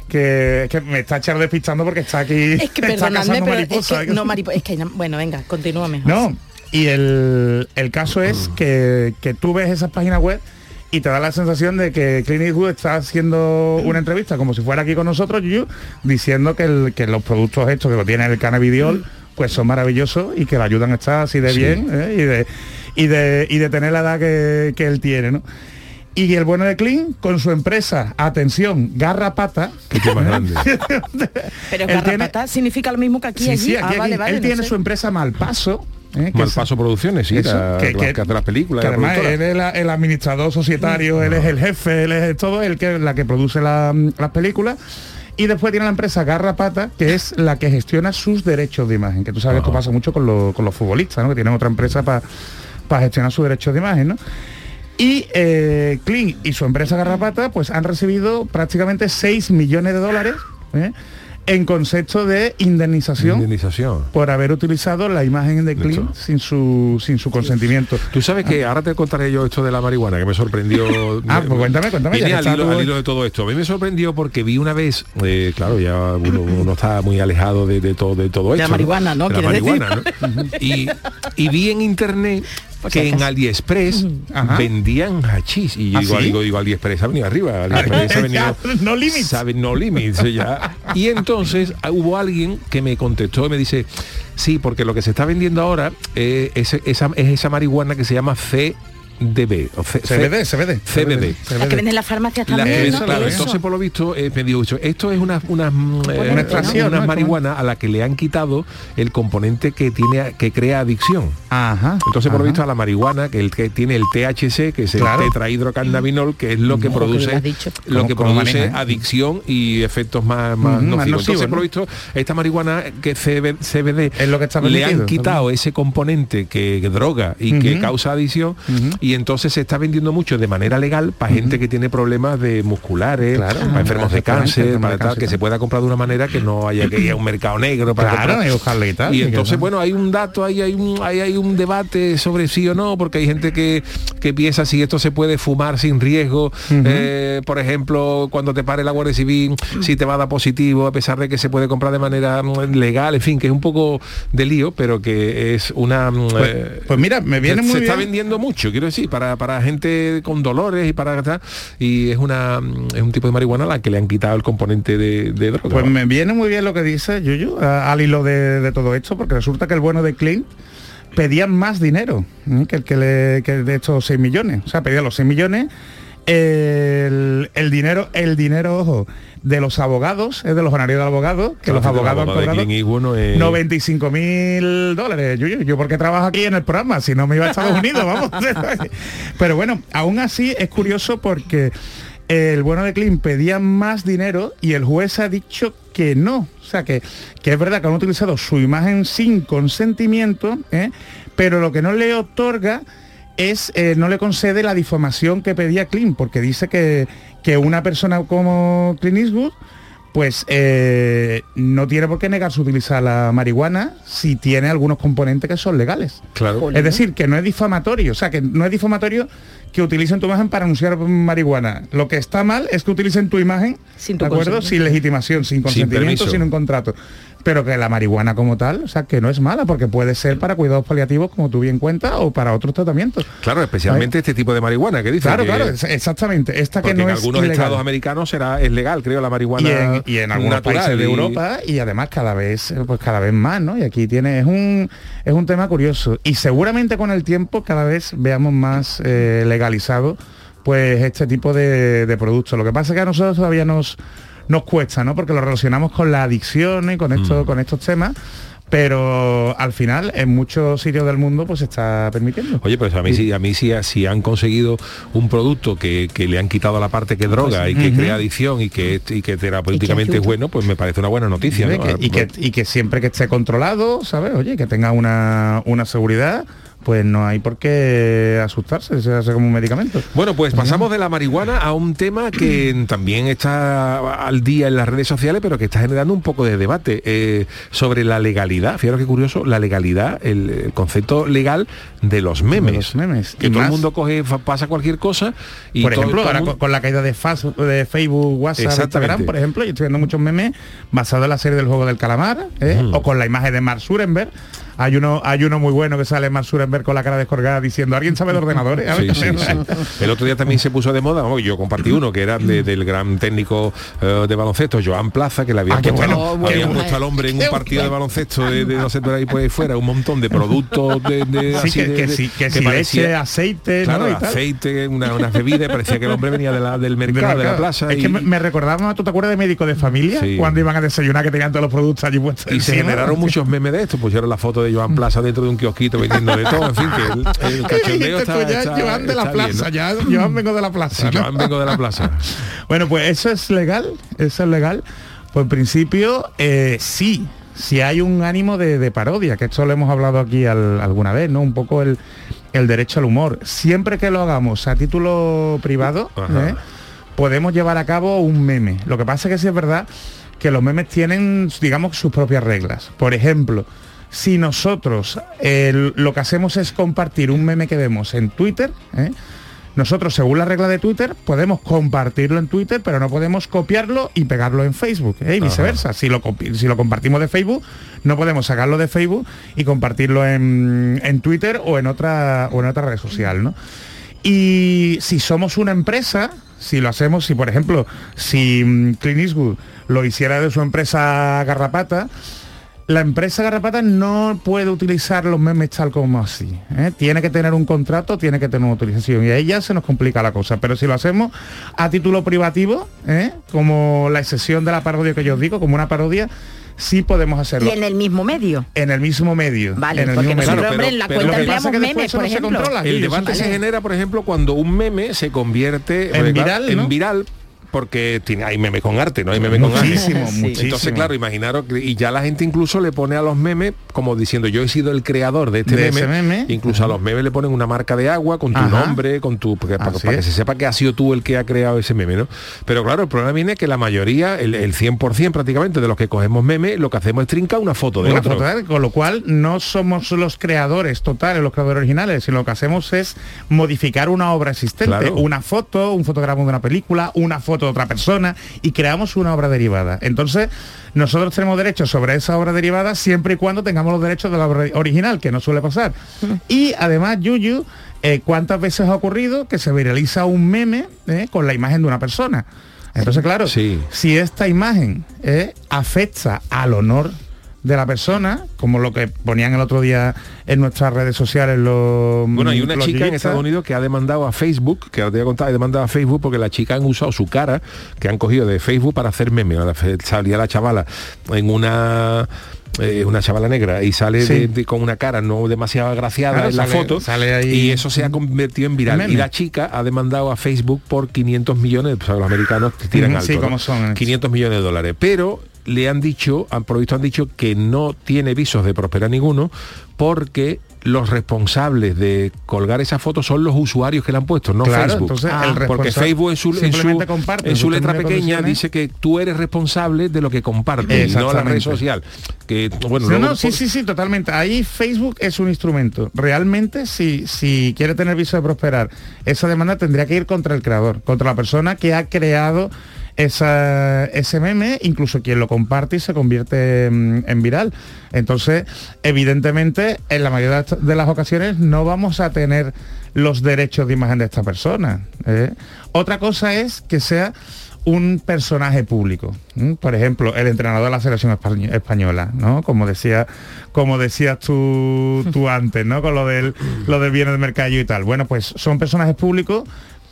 que, que me está echar despistando porque está aquí. Es que está perdonadme, pero es que, no, maripo- es que, bueno, venga, continúame. No, y el, el caso es que, que tú ves esas páginas web y te da la sensación de que Clint Eastwood está haciendo una entrevista como si fuera aquí con nosotros, Yuyu, diciendo que, el- que los productos estos que lo tiene el cannabidiol pues son maravillosos y que le ayudan a estar así de Sí. bien ¿eh? y, de, y, de, y de tener la edad que, que él tiene, ¿no? Y el bueno de Clint con su empresa, atención, Garrapata, Qué tema grande. Pero él tiene- garrapata significa lo mismo que aquí. Sí, allí. sí, aquí, ah, aquí. vale, vale, él no tiene sé. su empresa Malpaso. ¿eh? que Malpaso Producciones, sí, Eso, la, que- la que- que hace las películas. que la además productora. él es la- el administrador societario, él es el jefe, él es todo, el que la que produce la- las películas. Y después tiene la empresa Garrapata, que es la que gestiona sus derechos de imagen. Que tú sabes que esto pasa mucho con, los- con los futbolistas, ¿no? Que tienen otra empresa para gestionar sus derechos de imagen, ¿no? Y eh, Clint y su empresa Garrapata pues han recibido prácticamente 6 millones de dólares ¿eh? en concepto de indemnización Indemnización. por haber utilizado la imagen de Clint Esto. sin su sin su consentimiento. Tú sabes que ahora te contaré yo esto de la marihuana, que me sorprendió. Ah, pues cuéntame, cuéntame, ya al hilo, tú- al hilo de todo esto. A mí me sorprendió porque vi una vez, eh, claro, ya uno, uno está muy alejado de, de todo, de todo De la esto. marihuana, ¿no? De la decir. marihuana, ¿no? Y, y vi en internet que en AliExpress Ajá. vendían hachís. Y yo ¿Ah, digo, sí? digo, digo, AliExpress ha venido arriba. AliExpress ha venido... No limits. sabe, no limits ya. Y entonces ah, hubo alguien que me contestó y me dice, sí, porque lo que se está vendiendo ahora eh, es, esa, es esa marihuana que se llama C- CBD, CBD. CBD. La que venden en las farmacias La también, que- ¿no? claro, entonces por lo visto eh, me dijo dicho, esto es una una, mm, eh, Una extracción, una ¿no? marihuana a la que le han quitado el componente que tiene que crea adicción. Ajá. Entonces por lo visto a la marihuana que el que tiene el THC que es el Claro. tetrahidrocannabinol que es lo que que lo produce lo ¿Cómo- que produce maneja, eh? adicción y efectos más, más Ujú, más nocivos. nocivos, Entonces por ¿no? lo visto esta marihuana que CB CBD Es lo que está le han quitado ese componente que, que droga y que Ujú. causa adicción Ujú. y entonces se está vendiendo mucho de manera legal para gente que tiene problemas de musculares, Claro. para enfermos de cáncer, para tal, cáncer, que se pueda comprar de una manera que no haya que ir a un mercado negro para Claro, comprar. y y tal. Y y entonces, no. bueno, hay un dato, ahí hay un, ahí hay un debate sobre sí o no, porque hay gente que, que piensa si esto se puede fumar sin riesgo. Eh, por ejemplo, cuando te pare la Guardia Civil, si te va a dar positivo, a pesar de que se puede comprar de manera mm, legal, en fin, que es un poco de lío, pero que es una... mm, Pues- eh, pues mira, me viene se, muy se está vendiendo mucho, quiero decir, para, para gente con dolores y para y es una es un tipo de marihuana a la que le han quitado el componente de, droga. Pues me viene muy bien lo que dice Yuyu al hilo de, todo esto, porque resulta que el bueno de Clint pedía más dinero ¿eh? que el que, le, de estos 6 millones. O sea, pedía los 6 millones. El, el dinero, el dinero, ojo, de los abogados, es de los honorarios del abogado, que Claro, los abogados han abogado de cobrado Clint Eastwood no es- 95 mil dólares. Yuyu, yo porque trabajo aquí en el programa, si no me iba a Estados Unidos, vamos. Pero bueno, aún así es curioso porque el bueno de Clint pedía más dinero y el juez ha dicho que no. O sea, que, que es verdad que han utilizado su imagen sin consentimiento, ¿eh? pero lo que no le otorga es, eh, no le concede la difamación que pedía Clint, porque dice que, que una persona como Clint Eastwood pues eh, no tiene por qué negarse a utilizar la marihuana si tiene algunos componentes que son legales. Claro. Es decir, que no es difamatorio, o sea, que no es difamatorio que utilicen tu imagen para anunciar marihuana. Lo que está mal es que utilicen tu imagen, Sin tu ¿de acuerdo? Sin legitimación, sin consentimiento, sin un contrato. Pero que la marihuana como tal, o sea, que no es mala, porque puede ser para cuidados paliativos, como tú bien cuentas, o para otros tratamientos. Claro, especialmente este tipo de marihuana que dice. Claro, que- claro, es- exactamente. Esta que no en es algunos ilegal. estados americanos será es legal, creo, la marihuana y en, y en algunos países de Europa y además cada vez pues cada vez más no y aquí tiene es un es un tema curioso y seguramente con el tiempo cada vez veamos más eh, legalizado pues este tipo de, de productos lo que pasa es que a nosotros todavía nos nos cuesta no porque lo relacionamos con la adicción y con esto Mm. con estos temas pero al final en muchos sitios del mundo pues se está permitiendo Oye, pues a mí sí, a mí sí, si han conseguido un producto que, que le han quitado la parte que droga y que crea adicción y que, y que terapéuticamente es bueno, pues me parece una buena noticia. ¿Ve? ¿no? Que- y, que, y que siempre que esté controlado, ¿sabes? Oye, que tenga una, una seguridad, pues no hay por qué asustarse, se hace como un medicamento. Bueno, pues pasamos de la marihuana a un tema que también está al día en las redes sociales, pero que está generando un poco de debate eh, sobre la legalidad. Fíjate qué curioso, la legalidad, el, el concepto legal de los memes. De los memes. Que Y todo el mundo coge, pasa cualquier cosa y por todo- ejemplo, todo ahora mundo- con, la caída de, Fas- de Facebook, WhatsApp. Instagram, por ejemplo, yo estoy viendo muchos memes basados en la serie del juego del calamar, ¿eh? Mm. o con la imagen de Mark Zuckerberg. Hay uno, hay uno muy bueno que sale Mark Zuckerberg con la cara descolgada diciendo, ¿alguien sabe de ordenadores? A Sí, ver, sí, sí. El otro día también se puso de moda, vamos, yo compartí uno que era de- del gran técnico eh, de baloncesto, Joan Plaza, que le habían, Ah, puesto, bueno, habían qué bueno. puesto al hombre en un partido de baloncesto de, de no sé por ahí por ahí fuera, un montón de productos de, de- Sí, así que, que que, que si parecía- leche, aceite, Claro, ¿no? Aceite, una, una bebida, y parecía que el hombre venía de la, del mercado, de la plaza. Es y, que me, me recordaba, ¿tú te acuerdas de médico de familia? Cuando iban a desayunar que tenían todos los productos allí puestos. y se generaron muchos memes de esto, pusieron la foto de Joan Plaza dentro de un kiosquito vendiendo de todo, en fin, que el, cachondeo está, tú, ya, está- Joan de la bien, plaza, ¿no? ya, Joan vengo de la plaza. Sí, ¿no? Joan vengo de la plaza. Bueno, pues eso es legal, eso es legal. Pues en principio, eh, sí, si hay un ánimo de, de parodia, que esto lo hemos hablado aquí al- alguna vez, ¿no? Un poco el, el derecho al humor. Siempre que lo hagamos a título privado. ¿eh? podemos llevar a cabo un meme. Lo que pasa es que sí es verdad que los memes tienen, digamos, sus propias reglas. Por ejemplo, si nosotros eh, lo que hacemos es compartir un meme que vemos en Twitter, ¿eh? nosotros según la regla de Twitter podemos compartirlo en Twitter, pero no podemos copiarlo y pegarlo en Facebook, ¿eh? y viceversa. Si lo, si lo compartimos de Facebook, no podemos sacarlo de Facebook y compartirlo en, en Twitter o en otra o en otra red social, ¿no? Y si somos una empresa, si lo hacemos, si por ejemplo, si mm, Clint Eastwood lo hiciera de su empresa Garrapata, la empresa Garrapata no puede utilizar los memes tal como así. ¿eh? Tiene que tener un contrato, tiene que tener una utilización. Y ahí ya se nos complica la cosa. Pero si lo hacemos a título privativo, ¿eh? como la excepción de la parodia que yo os digo, como una parodia, sí podemos hacerlo. Y en el mismo medio. En el mismo medio. Vale, en el porque mismo nosotros, medio. hombre, en la pero cuenta empleamos que memes, por no se controla. El debate se genera, por ejemplo, cuando un meme se convierte En viral, en viral porque tiene, hay meme con arte, no hay meme con arte. Muchísimo, Sí. muchísimo. Entonces, claro, imaginaros, y ya la gente incluso le pone a los memes como diciendo, yo he sido el creador de este De meme. Incluso a los memes le ponen una marca de agua con tu Ajá. nombre, con tu porque- para, que se sepa que has sido tú el que ha creado ese meme, ¿no? Pero claro, el problema viene que la mayoría, el, el 100% prácticamente de los que cogemos memes, lo que hacemos es trincar una foto de Una otro. foto, con lo cual no somos los creadores totales, los creadores originales, sino lo que hacemos es modificar una obra existente, Claro. una foto, un fotograma de una película, una foto de otra persona y creamos una obra derivada. Entonces, nosotros tenemos derechos sobre esa obra derivada siempre y cuando tengamos los derechos de la obra original, que no suele pasar. Y además, Yuyu, eh, ¿cuántas veces ha ocurrido que se viraliza un meme eh, con la imagen de una persona? Entonces, claro, Sí. si esta imagen eh, afecta al honor de la persona, como lo que ponían el otro día en nuestras redes sociales los Bueno, hay una chica en. Estados Unidos que ha demandado a Facebook, que ahora te voy a contar, ha demandado a Facebook porque la chica han usado su cara, que han cogido de Facebook para hacer memes. Salía la chavala en una eh, una chavala negra y sale Sí. de- de- con una cara no demasiado agraciada Claro, en la sale- foto sale ahí- y eso se ha convertido en viral. Y la chica ha demandado a Facebook por 500 millones, sea, los americanos tiran alto, sí, son, eh. 500 millones de dólares. Pero le han dicho, han provisto han dicho que no tiene visos de prosperar ninguno porque los responsables de colgar esa foto son los usuarios que la han puesto, no Claro, Facebook. entonces Ah. el porque Facebook en su, en su- en su letra pequeña dice que tú eres responsable de lo que compartes, no la red social. Que bueno, No, no, sí, sí, sí, totalmente. Ahí Facebook es un instrumento. Realmente, si, si quiere tener viso de prosperar, esa demanda tendría que ir contra el creador, contra la persona que ha creado esa, ese meme, incluso quien lo comparte y se convierte en, en viral. Entonces, evidentemente, en la mayoría de las ocasiones no vamos a tener los derechos de imagen de esta persona. ¿eh? Otra cosa es que sea un personaje público. Por ejemplo, el entrenador de la selección españ- española, ¿no? Como decía, como decías tú, tú antes, ¿no? Con lo del lo del bienes de mercadillo y tal. Bueno, pues son personajes públicos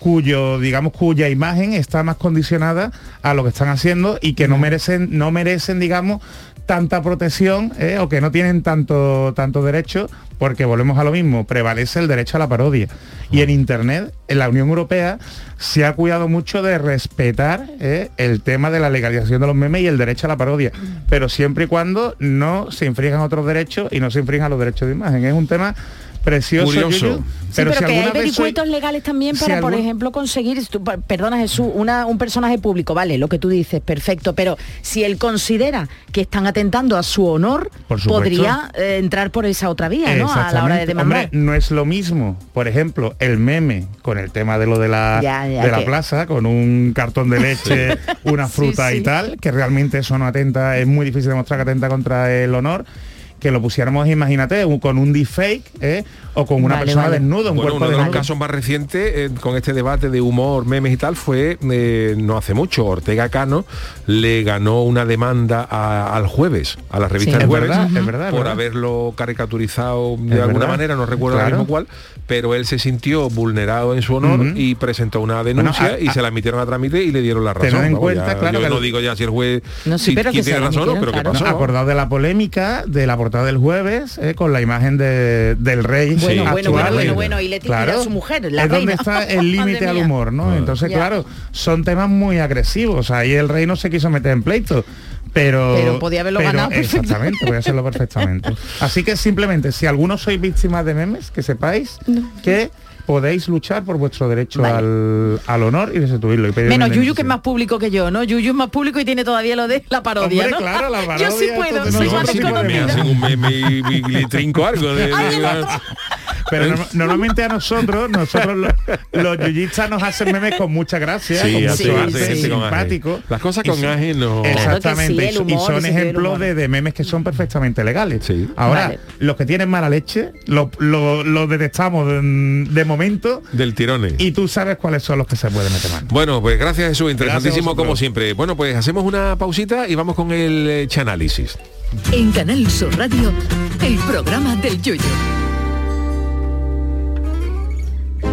cuyo, digamos, cuya imagen está más condicionada a lo que están haciendo y que no merecen, no merecen, digamos, tanta protección ¿eh? o que no tienen tanto, tanto derecho, porque volvemos a lo mismo, prevalece el derecho a la parodia. Y en Internet, en la Unión Europea, se ha cuidado mucho de respetar ¿eh? el tema de la legalización de los memes y el derecho a la parodia, pero siempre y cuando no se infrinjan otros derechos y no se infrinjan los derechos de imagen. Es un tema precioso, Curioso. Yuyu, Sí, pero, pero, si que hay soy- vericuetos legales también si para, por algún- ejemplo, conseguir, tú- per- perdona Jesús, una- un personaje público, vale, lo que tú dices, perfecto, pero si él considera que están atentando a su honor, Por supuesto. podría eh, entrar por esa otra vía, ¿no? A la hora de demandar. Hombre, no es lo mismo, por ejemplo, el meme con el tema de lo de la, Ya, ya, de la que- plaza, con un cartón de leche, una Sí, fruta sí. y tal, que realmente eso no atenta, es muy difícil demostrar que atenta contra el honor que lo pusiéramos, imagínate, un- con un deepfake ¿eh? o con una Vale, persona vale. desnuda, un Bueno, cuerpo uno de los casos más recientes eh, con este debate de humor, memes y tal fue eh, no hace mucho. Ortega Cano le ganó una demanda a- al jueves, a la revista Sí. El Es Jueves, verdad, es verdad, es por verdad. haberlo caricaturizado de Es alguna verdad. manera, no recuerdo ahora Claro. mismo cuál, pero él se sintió vulnerado en su honor y presentó una denuncia Bueno, a- y a- se la emitieron a trámite y le dieron la razón. En cuenta, ya- claro, yo que no el- digo ya si el juez No, sí, si- pero quién que tiene razón o no, pero emitieron, ¿qué claro. pasó? acordado de la polémica de la portada del jueves eh, con la imagen de- del rey Bueno, bueno, actual. bueno, bueno, bueno, y Leticia era su mujer, la es donde está el límite al humor no entonces Ya. claro son temas muy agresivos ahí el rey no se quiso meter en pleito pero Pero podía haberlo ganado perfectamente. exactamente podía hacerlo perfectamente así que simplemente si alguno sois víctimas de memes que sepáis que podéis luchar por vuestro derecho Vale. al, al honor y restituirlo y Menos Yuyu que es más público que yo, ¿no? Yuyu es más público y tiene todavía lo de la parodia, Hombre, ¿no? claro, la Yo sí parodia, puedo, soy más me hacen un meme y, y le trinco algo de- de-. Pero no- normalmente a nosotros, nosotros los, los yuyistas nos hacen memes con mucha gracia, Sí, con mucho sí, arte, sí, sí. simpático. Las cosas con ángel no. Exactamente, y- son ejemplos de, de memes que son perfectamente legales. Sí. Ahora, Vale. los que tienen mala leche, lo, lo- lo detectamos de, de momento Del tirone. y tú sabes cuáles son los que se pueden meter mal. Bueno, pues gracias Jesús, interesantísimo como siempre. Bueno, pues hacemos una pausita y vamos con el eh, chanálisis. En Canal Sur Radio, el programa del Yoyo.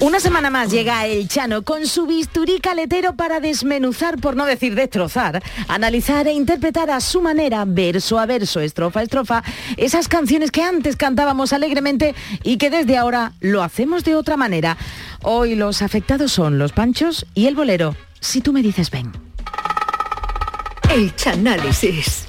Una semana más llega el Chano con su bisturí caletero para desmenuzar, por no decir destrozar, analizar e interpretar a su manera, verso a verso, estrofa a estrofa, esas canciones que antes cantábamos alegremente y que desde ahora lo hacemos de otra manera. Hoy los afectados son los panchos y el bolero. Si tú me dices ven. El Chanálisis.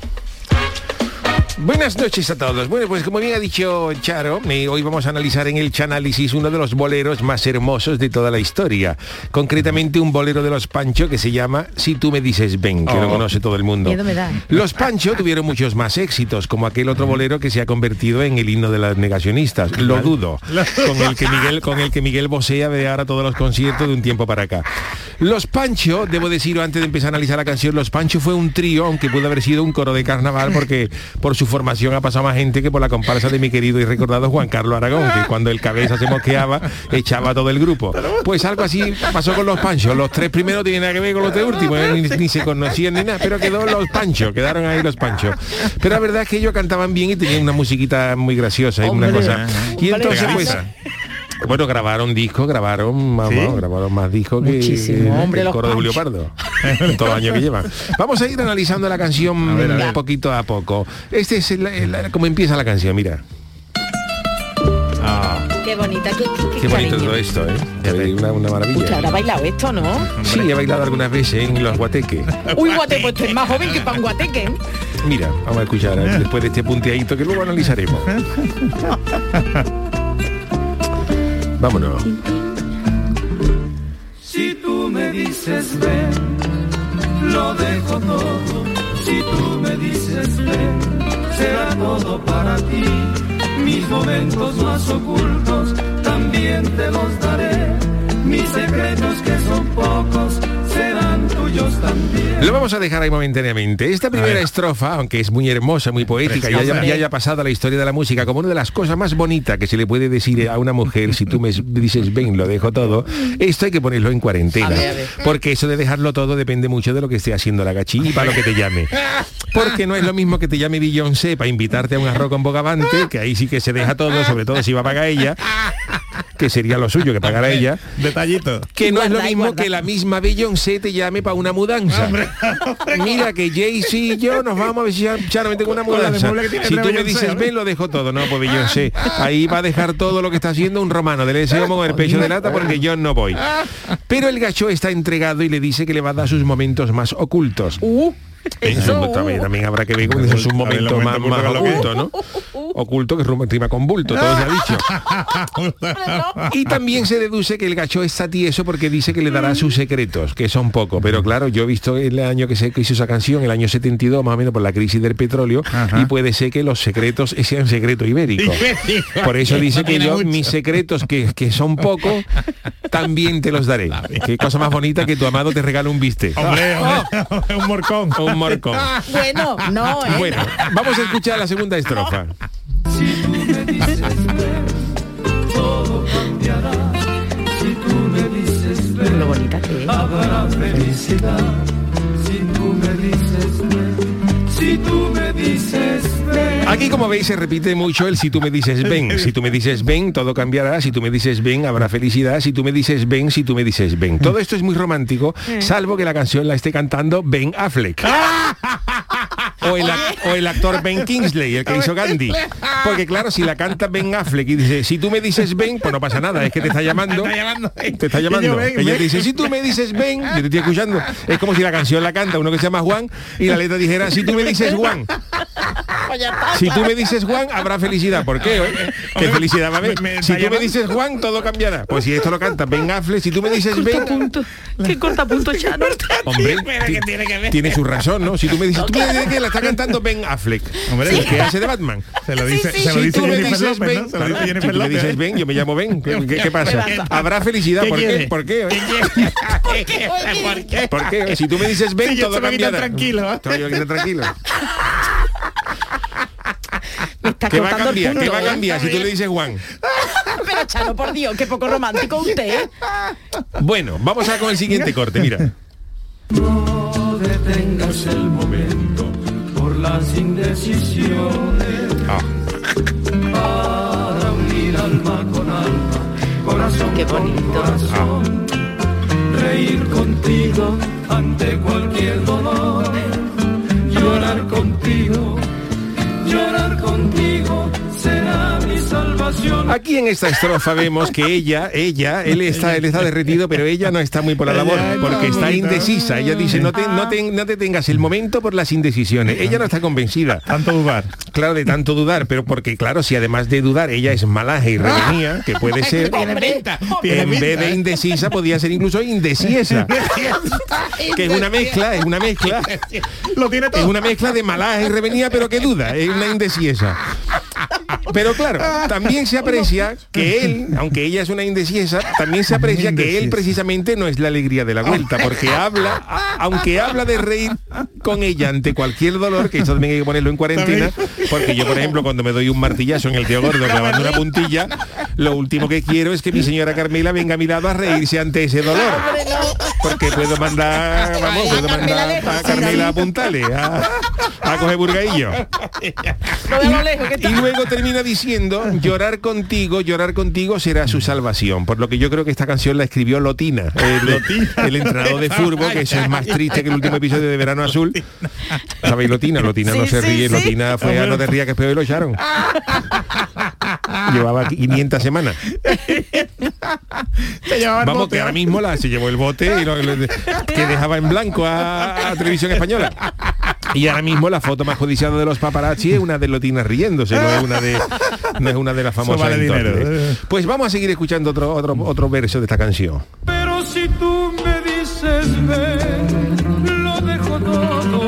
Buenas noches a todos. Bueno, pues como bien ha dicho Charo, eh, hoy vamos a analizar en el Chanálisis uno de los boleros más hermosos de toda la historia. Concretamente un bolero de los Pancho que se llama Si tú me dices ven, que lo Oh. conoce todo el mundo. Miedo me da. Los Pancho tuvieron muchos más éxitos, como aquel otro bolero que se ha convertido en el himno de las negacionistas. Lo dudo. Con el que Miguel, con el que Miguel vocea de ahora todos los conciertos de un tiempo para acá. Los Pancho, debo decirlo antes de empezar a analizar la canción, Los Pancho fue un trío, aunque pudo haber sido un coro de carnaval, porque por su formación ha pasado más gente que por la comparsa de mi querido y recordado Juan Carlos Aragón, que cuando el cabeza se mosqueaba, echaba a todo el grupo. Pues algo así pasó con los Panchos. Los tres primeros tienen nada que ver con los tres últimos, eh, ni, ni se conocían ni nada, pero quedó los Panchos, quedaron ahí los Panchos. Pero la verdad es que ellos cantaban bien y tenían una musiquita muy graciosa y una cosa. Y entonces pues. Bueno, grabaron discos, grabaron, vamos, grabaron más discos que, Muchísimo, que hombre, el los coro de Julio. Pardo. los años que llevan. Vamos a ir analizando la canción ver, a ver. poquito a poco. Este es el, el- como empieza la canción, mira. Qué bonita, qué, qué, Qué bonito cariño. todo esto, ¿eh? Una, maravilla. habrá bailado esto, ¿no? Sí, he bailado algunas veces en los guateques. Uy, guate, pues tú eres más joven que para un guateque. ¿eh? Mira, vamos a escuchar eh, después de este punteadito que luego analizaremos. Vámonos. Si tú me dices ven, lo dejo todo. Si tú me dices ven, será todo para ti. Mis momentos más ocultos también te los daré. Mis secretos que son pocos tuyos también. Lo vamos a dejar ahí momentáneamente. Esta primera estrofa, aunque es muy hermosa, muy poética, y haya, y haya pasado a la historia de la música como una de las cosas más bonitas que se le puede decir a una mujer, si tú me dices, ven, lo dejo todo, esto hay que ponerlo en cuarentena. A ver, a ver. Porque eso de dejarlo todo depende mucho de lo que esté haciendo la gachí y para lo que te llame. Porque no es lo mismo que te llame Beyoncé para invitarte a un arroz con bogavante, que ahí sí que se deja todo, sobre todo si va a pagar ella, que sería lo suyo que pagara ella. Detallito. Que no es lo mismo guarda. que la misma Beyoncé te llame para una mudanza. Mira que Jay-Z y yo nos vamos a visitar charamente con una Con la de mudanza. Si tú me dices ven, lo dejo todo. No, pues Beyoncé. Ahí va a dejar todo lo que está haciendo un romano. Le deseo con el pecho de lata porque yo no voy. Pero el gacho está entregado y le dice que le va a dar sus momentos más ocultos. Uh, Su- también, también habrá que ver ver, momentos los más, ocultos, ¿no? Oculto que rima con bulto, todo se ha dicho. Y también se deduce que el gacho está tieso porque dice que le dará sus secretos, que son pocos. Pero claro, yo he visto el año que se hizo esa canción, el año 72, más o menos por la crisis del petróleo, y puede ser que los secretos sean secreto ibérico. Por eso dice que yo, mis secretos, que, que son pocos, también te los daré. Qué cosa más bonita que tu amado te regale un. Hombre, hombre, un morcón. Un bueno, no, ¿eh? Bueno, vamos a escuchar la segunda estrofa. Si tú me dices ven, todo cambiará. Si tú me dices ven, Lo bonita que es. habrá felicidad. Si tú me dices ven, si tú me dices ven. Aquí como veis se repite mucho el si tú me dices ven, si tú me dices ven, todo cambiará, si tú me dices ven, habrá felicidad, si tú me dices ven, si tú me dices ven. Todo esto es muy romántico, salvo que la canción la esté cantando Ben Affleck. O el, o el actor Ben Kingsley, el que hizo Gandhi. Porque claro, si la canta Ben Affleck y dice, si tú me dices ven, pues no pasa nada, es que te está llamando. Está llamando. Te está llamando. Ella ven. dice, si tú me dices ven, yo te estoy escuchando. Es como si la canción la canta uno que se llama Juan y la letra dijera, si tú me dices Juan. Si tú me dices Juan, habrá felicidad. ¿Por qué? eh? ¿Qué felicidad va a haber? Me- me Si tú me dices Juan, todo cambiará. Pues si esto lo canta Ben Affleck, si tú me dices Ben, punto. Qué corta punto, Chano. hombre, que tiene que ver. tiene su razón, ¿no? Si tú me dices, tú me dices que la está cantando Ben Affleck, Hombre, el que hace de Batman. Se lo dice, sí, se lo Si dice tú me dices Ben, ¿no? Se lo dice si Jennifer tú me López. dices Ben, yo me llamo Ben. ¿Qué, qué- qué pasa? ¿Habrá felicidad? ¿Qué ¿Por qué? ¿Por qué? ¿Qué? ¿Por qué? ¿Por qué? Si tú me dices Ben, Sí, todo cambiará. tranquilo, ¿eh? Tranquilo. Me está ¿Qué va a cambiar? punto, ¿Qué va a ¿eh? cambiar si tú le dices Juan? Pero Chano, por Dios, qué poco romántico usted. Bueno, vamos a con el siguiente corte, mira. No detengas el momento por las indecisiones. Ah. Para unir alma con alma, corazón Qué con bonito. corazón. Reír contigo ante cualquier dolor. Llorar contigo, Aquí en esta estrofa vemos que ella, ella, él está, él está derretido, pero ella no está muy por la labor, porque está indecisa. Ella dice, no te, no, te, no te tengas el momento por las indecisiones. Ella no está convencida. Tanto dudar. Claro, de tanto dudar, pero porque claro, si además de dudar ella es malaje y revenía, que puede ser, en vez de indecisa podía ser incluso indeciesa, que es una mezcla, es una mezcla. Lo tiene Es una mezcla de malaje y revenía, pero que duda, es una indeciesa. Pero claro, también se aprecia que él, aunque ella es una indeciesa, también se aprecia que él precisamente no es la alegría de la vuelta, porque habla, aunque habla de reír con ella ante cualquier dolor, que eso también hay que ponerlo en cuarentena, porque yo, por ejemplo, cuando me doy un martillazo en el tío gordo clavando una puntilla, lo último que quiero es que mi señora Carmela venga a mi lado a reírse ante ese dolor. Porque puedo mandar, vamos, puedo mandar a Carmela a Puntales, a, a coger burgaillo. Y luego termina diciendo, llorar contigo, llorar contigo será su salvación. Por lo que yo creo que esta canción la escribió Lotina, el, el entrenador de fútbol, que eso es más triste que el último episodio de Verano Azul. ¿Sabéis Lotina? Lotina no Sí, se sí, ríe, sí. Lotina fue a No te rías que peor y lo echaron. Llevaba 500 semanas. Vamos, que ahora mismo la, se llevó el bote y que dejaba en blanco a, a Televisión Española. Y ahora mismo la foto más codiciada de los paparazzi es una de Lotina riéndose, no es una de, no es una de las famosas. vale entonces. dinero. Pues vamos a seguir escuchando otro, otro, otro verso de esta canción. Pero si tú me dices ven, lo dejo todo,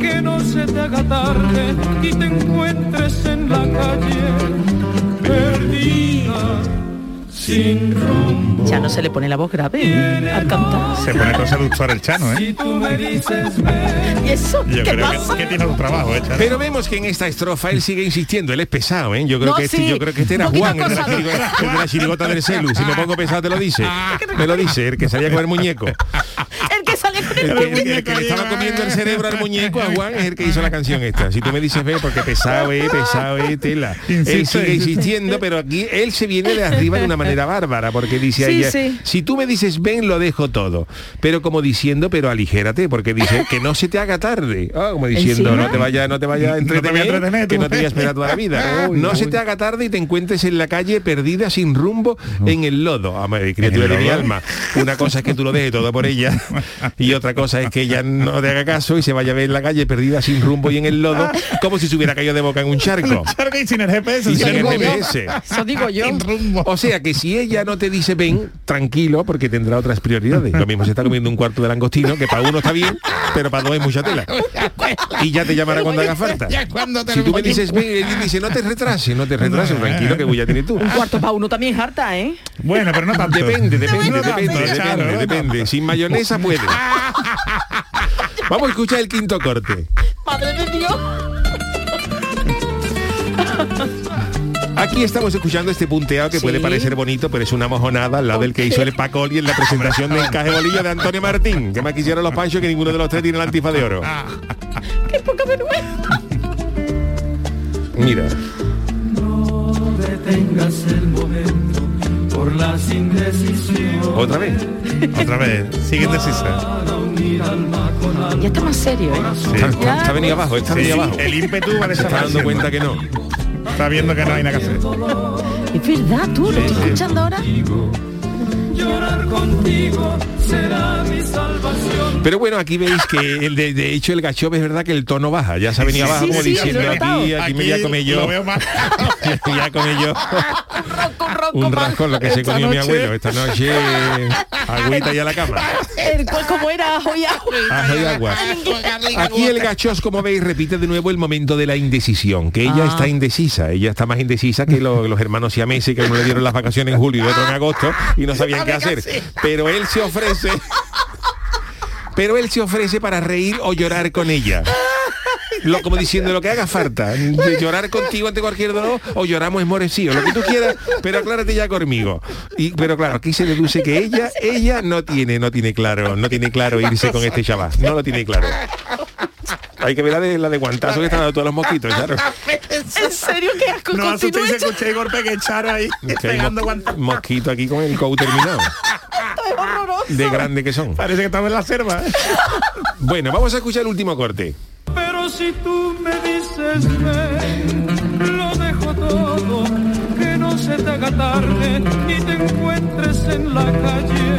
que no se te haga tarde y te encuentres en la calle, perdida, sin rumbo. Ya no se le pone la voz grave al cantar. Se pone todo seductor el Chano, ¿eh? Si tú me dices ¿Y eso Yo qué creo pasa? que, que tiene un trabajo, ¿eh, Chano? Pero vemos que en esta estrofa él sigue insistiendo, él es pesado, ¿eh? Yo creo No, que este, sí, yo creo que este era Juan, el de, la chirigota, el de la chirigota del celu. Si me pongo pesado te lo dice. Me lo dice, el que salía con el muñeco. El que El el le estaba comiendo el cerebro al muñeco a Juan es el que hizo la canción esta. Si tú me dices ve, porque pesado es, pesado es, tela. él sigue insistiendo, pero aquí él se viene de arriba de una manera bárbara, porque dice a Sí, ella, sí. si tú me dices ven, lo dejo todo. Pero como diciendo, pero aligérate, porque dice que no se te haga tarde. Ah, como diciendo, ¿Encima? no te vaya, no te vaya a No vaya a entretener, que no te voy a esperar toda la vida. no se te haga tarde y te encuentres en la calle perdida sin rumbo en el lodo. Ah, criatura ¿En el de mi alma. Una cosa es que tú lo dejes todo por ella y otra cosa es que ella no te haga caso y se vaya a ver en la calle perdida sin rumbo y en el lodo como si se hubiera caído de boca en un charco. Charco y sin el GPS. Y sin sin el rumbo. GPS. Eso digo yo. Sin rumbo. O sea que si ella no te dice ven, tranquilo, porque tendrá otras prioridades. Lo mismo se está comiendo un cuarto de langostino, que para uno está bien, pero para dos es mucha tela. Y ya te llamará cuando haga falta. Si tú me dices ven, él dice no te retrases, no te retrases, tranquilo, que voy a tener tú. Un cuarto para uno también es harta, ¿eh? Bueno, pero no tanto. Depende, depende, No depende, depende, depende. Sin mayonesa puede. Vamos a escuchar el quinto corte. Madre de Dios. Aquí estamos escuchando este punteado que puede parecer bonito, pero es una mojonada al lado del que hizo el Pacoli en la presentación del encaje bolillo de Antonio Martín. Que más quisieron los panchos que ninguno de los tres tiene la antifa de oro. Qué poca vergüenza. Mira. no detengas el momento por las indecisiones. ¿Otra vez? Otra vez. Sigue indecisa. Ya está más serio, ¿eh? Está, está- está venido abajo, está Sí, venido abajo. el ímpetu va Se está dando cuenta que no. Está viendo que no hay nada que hacer. Es verdad, tú lo estás escuchando ahora. Llorar contigo será mi salvación. Pero bueno, aquí veis que el de, de hecho el gacho es verdad que el tono baja. Ya se ha venido Sí, abajo sí, como sí, diciendo aquí, aquí, me voy a comer yo. Lo veo más. ya comí yo Ronco, ronco, un rasco lo que se comió mi abuelo. Esta noche agüita y a la cama. El cual como era ajo y agua. Aquí el gachos, como veis, repite de nuevo el momento de la indecisión, que ella Ah. está indecisa, ella está más indecisa que lo- los hermanos siameses que uno le dieron las vacaciones en julio y otro en agosto y no sabían qué hacer. Pero él se ofrece, pero él se ofrece para reír o llorar con ella. Lo, como diciendo lo que haga falta, de llorar contigo ante cualquier dolor o lloramos esmorecidos, lo que tú quieras, pero aclárate ya conmigo. Y, pero claro, aquí se deduce que ella, ella no tiene, no tiene claro, no tiene claro irse con este chaval, no lo tiene claro. Hay que ver la de, la de guantazo que están dando todos los mosquitos, claro. ¿En serio qué asco? No asustéis, escuché el golpe que echaron ahí. Que pegando guantazos. mosquito aquí con el cow terminado, es horroroso. de grande que son. Parece que estaba en la selva. ¿eh? Bueno, vamos a escuchar el último corte. Pero si tú me dices ven, lo dejo todo, que no se te haga tarde y te encuentres en la calle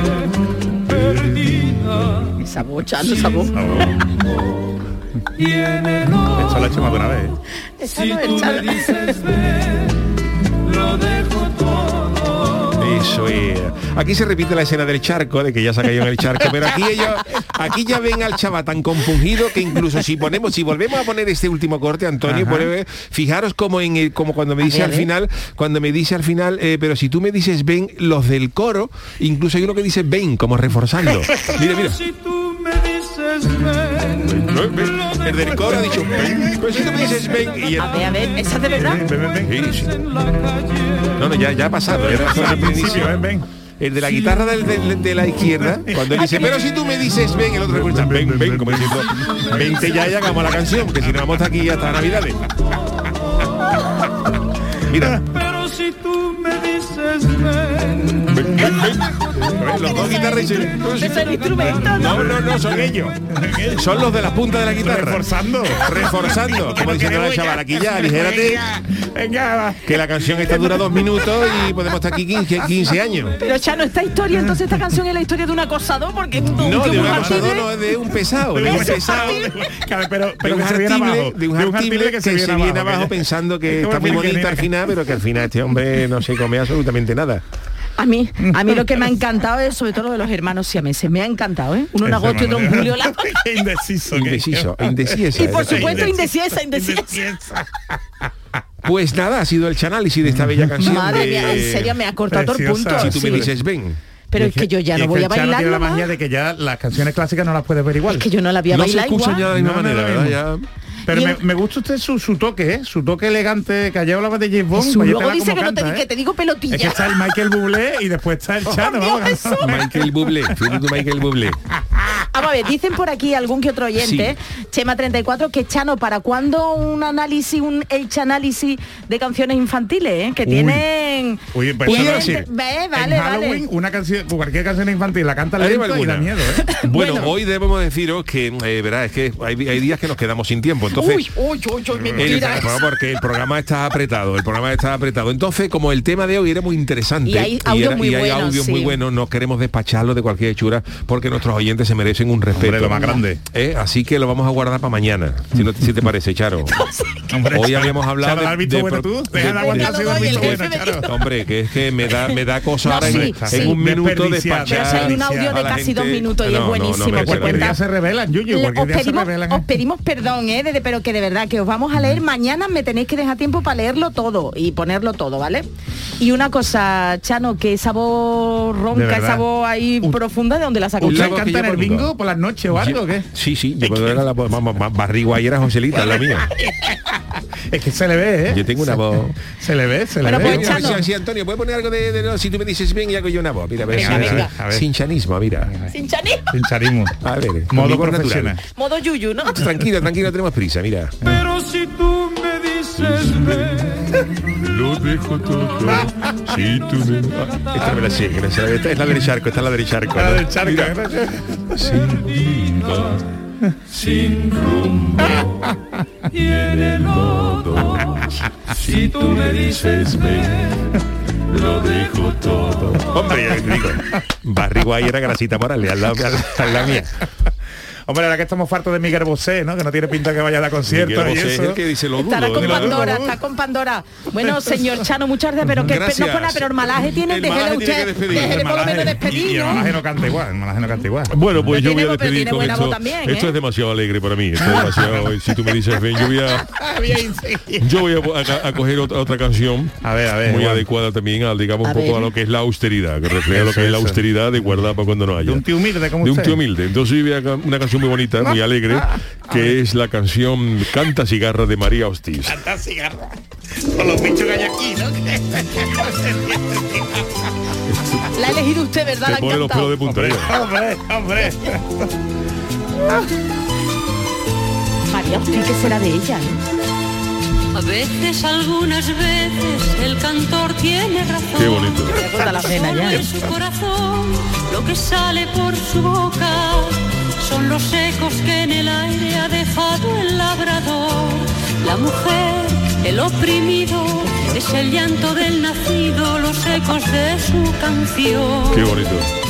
perdida. Esa voz, Chano, esa voz. Y en el Esto lo he hecho más de una vez. Esa Si no es tú me Chano. dices ven, lo dejo todo. Eso es. Aquí se repite la escena del charco, de que ya se ha caído en el charco, pero aquí ellos, aquí ya ven al chaval tan compungido que incluso si ponemos, si volvemos a poner este último corte, Antonio, fijaros como en el, como cuando me dice ver, al final, cuando me dice al final, eh, pero si tú me dices ven, los del coro, incluso hay uno que dice ven, como reforzando. Mira, mira. Si tú me dices ven, El del coro ha dicho ven, pero si tú me dices ven y el, A ver, a ver, esa de verdad. No, no, ya, ya ha pasado, era solo al principio. Principio. Ven. el de la guitarra del- del- de, la izquierda, cuando él dice, pero si tú me dices ven, el otro escucha, ven, ven, como diciendo, vente ya y hagamos la canción, que si no vamos aquí hasta Navidades. Mira, Pero si tú me dices ven. Los dos guitarras si- Es el instrumento, ¿no? No, no, no, son ellos. Son los de la punta de la guitarra. Reforzando. Reforzando. Como diciendo la chaval, aquí ya, aligérate. Venga, Que la canción esta dura dos minutos y podemos estar aquí 15, 15 años. Pero Chano, esta historia, entonces esta canción es la historia de un acosador, porque No, de un acosador, no, de un pesado. De un pesado. Pero, De un que se viene hartible, abajo. de un que, se viene abajo, pensando que Es está muy bonita al final, pero que al final este hombre no se come absolutamente nada. A mí, a mí lo que me ha encantado es sobre todo lo de los hermanos siameses. Me ha encantado, ¿eh? Uno en agosto y otro en julio. La... Indeciso. que- Indeciso, indeciesa. Y por supuesto indeciesa, indeciesa. Pues nada, ha sido el análisis de esta bella canción. Madre de- mía, en serio me ha cortado todo el punto. Si tú me Sí. dices ven. Pero es que yo ya no es voy que a bailar tiene la magia de que ya las canciones clásicas no las puedes ver igual. Es que yo no la voy a No se bailar escuchan igual. ya de la misma No, no, manera, no, ¿verdad? Ya- Pero me, el- me gusta usted su, su toque, ¿eh? Su toque elegante, que ayer hablaba de James Bond. Jesús, pues luego te dice que no te, que ¿eh? te digo pelotilla. Es que está el Michael Bublé y después está el Chano. Dios, vamos. Jesús. Michael Bublé, tú Michael Bublé. Vamos a ver, dicen por aquí algún que otro oyente, Chema 34, que Chano, ¿para cuándo un análisis, un hecho análisis de canciones infantiles? eh? Que Uy. tienen... Oye, pues tienen- eso- Ve, vale, en Halloween, vale. una canción, cualquier canción infantil la canta lento y da miedo, ¿eh? Bueno, Bueno. hoy debemos deciros que, eh, verá, es que hay, hay días que nos quedamos sin tiempo. Entonces, Uy, uy, uy, uy, el- mentira. bueno, porque el programa está apretado, el programa está apretado. Entonces, como el tema de hoy era muy interesante Y hay audios era- muy y hay buenos, audios muy sí. buenos, no queremos despacharlo de cualquier hechura porque nuestros oyentes se merecen un respeto. Hombre, lo más grande. Eh, Así que lo vamos a guardar para mañana, si, no, si te parece, Charo. Hombre, Hoy habíamos hablado Charo, de- ¿has visto de bueno tú? De de- bueno. Hombre, que es que me da, me da cosa No, ahora en- sí, en, sí. un minuto despachar. Pero hay un audio de casi dos minutos y es buenísimo, se revelan, Yuyu, os, os pedimos perdón, ¿eh? Pero que de verdad que os vamos a leer mañana, me tenéis que dejar tiempo para leerlo todo y ponerlo todo, ¿vale? Y una cosa, Chano, que esa voz ronca, esa voz ahí U- profunda, ¿de dónde la sacó? Un ¿Usted canta en el bingo por las noches o algo o qué? Sí, sí, yo cuando era la voz, más barrigua era Joselita, la mía. Es que se le ve, ¿eh? Yo tengo una voz. Se le ve, se le Bueno, ve. pues, Mira, Chano. si, si, Antonio, ¿puedes poner algo de, de- no, si tú me dices bien y hago yo una voz? Mira, a ver, Venga, si- venga. si- A ver. sin chanismo, mira. Sin chanismo. Sin charismo. A ver, Modo profesional. Modo yuyu, ¿no? Tranquilo, tranquilo, tenemos prisa, mira. pero si tú me dices ven, Lo dejo todo. Si tú me... Esta me la no sé, esta es la del charco, esta es la del charco. La ¿no? del charco. Sin vida, sin rumbo y en el lodo. Si tú me dices ven, lo dejo todo. Hombre, ya te digo. Barriguay era Grasita Morales, al lado, al- al lado mía. Hombre, ahora que estamos fartos de Miguel Bosé, ¿no? Que no tiene pinta que vaya a dar conciertos Miguel y Bosé es eso. el que dice lo Estará con. Pandora, está con Pandora. Bueno, señor Chano, muchas gracias, pero que Gracias. no, pero el malaje tiene, El déjele usted, déjele El por lo menos malaje- y- despedir, Y el ¿no? malaje no canta igual, el malaje no canta igual. Bueno, pues Pero yo voy a despedir con esto. ¿eh? es demasiado alegre para mí. Esto es demasiado. si tú me dices, ven, yo voy a, yo voy a, a- a coger otra, otra canción A ver, a ver. muy adecuada también, al, digamos, A un poco ver. a lo que es la austeridad, que refleja lo Eso, que es la austeridad de guardar para cuando no haya. De un tío humilde como de un tío humilde. Entonces yo voy a una canción muy bonita, muy alegre, que es la canción Canta Cigarra de María Hostiz. Canta cigarra. Con los bichos que hay aquí, ¿no? La ha elegido usted, ¿verdad? Te pone los pelos de punta. hombre, hombre, hombre. María, ¿usted qué será de ella? A veces, algunas veces, el cantor tiene razón. Qué bonito. Me la pena ya. En su corazón, lo que sale por su boca son los ecos que en el aire ha dejado el labrador. La mujer, el oprimido, es el llanto del nacido, los ecos de su canción. Qué bonito.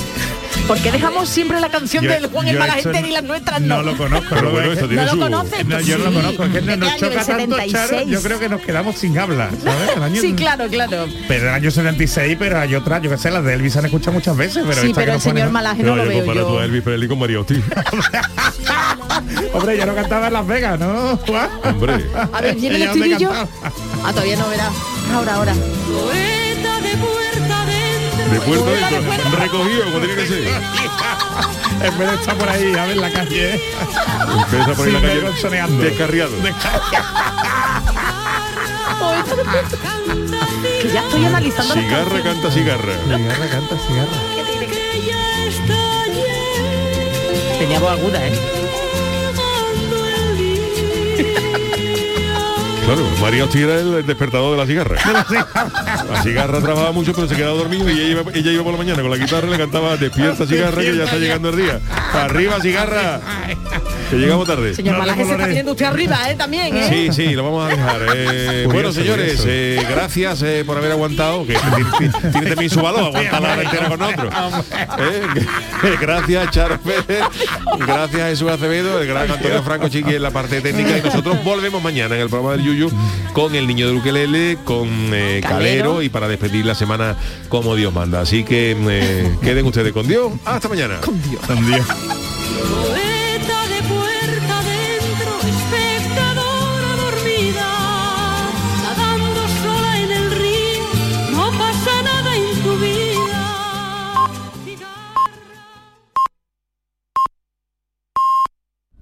¿Por qué dejamos siempre la canción Yo- del Juan el yo Mala esto Gente y las nuestras no? No lo conozco. Pero no, bueno, esto tiene ¿No su... lo conoces? no, yo no lo conozco. Es que ¿De nos qué año? choca tanto, Charo, 76. yo creo que nos quedamos sin habla. ¿sabes? El año- Sí, claro, claro. Pero el año 76, pero hay otras, yo que sé, las de Elvis se han escuchado muchas veces. Pero Sí, esta que pero el señor Malaje no lo yo veo comparo tú a yo. Elvis Presley con María Hostiz. Hombre, yo no cantaba en Las Vegas, ¿no? Hombre. A ver, ¿viene el estribillo? Ah, todavía no verá. Ahora, ahora. De puerto puerto. Recogido, como tiene que ser. En vez de estar por ahí, a ver la calle. ¿eh? Empieza por ahí la calle descarriado. que ya estoy analizando las Cigarra canta cigarra. Cigarra canta cigarra. Tenía voz aguda, ¿eh? Claro, María Hostia era el despertador de la cigarra. La cigarra trabajaba mucho, pero se quedaba dormido y ella iba, ella iba por la mañana con la guitarra y le cantaba Despierta cigarra que ya está llegando el día. Arriba cigarra. Que llegamos tarde. Señor Malaje se está viendo usted arriba, ¿eh? También, ¿eh? Sí, sí, lo vamos a dejar. Eh, bueno, señores, eh, gracias eh, por haber aguantado, que tiene, tiene también su valor aguantar la hora entera con nosotros. Eh, gracias, Charo Pérez. Gracias, Jesús Acevedo, el gran Antonio Franco Chiqui en la parte técnica. Y nosotros volvemos mañana en el programa del Yuyu con el niño de Ukelele, con eh, Calero. Calero. y para despedir la semana como Dios manda. Así que eh, queden ustedes con Dios. Hasta mañana. Con Dios. Con Dios.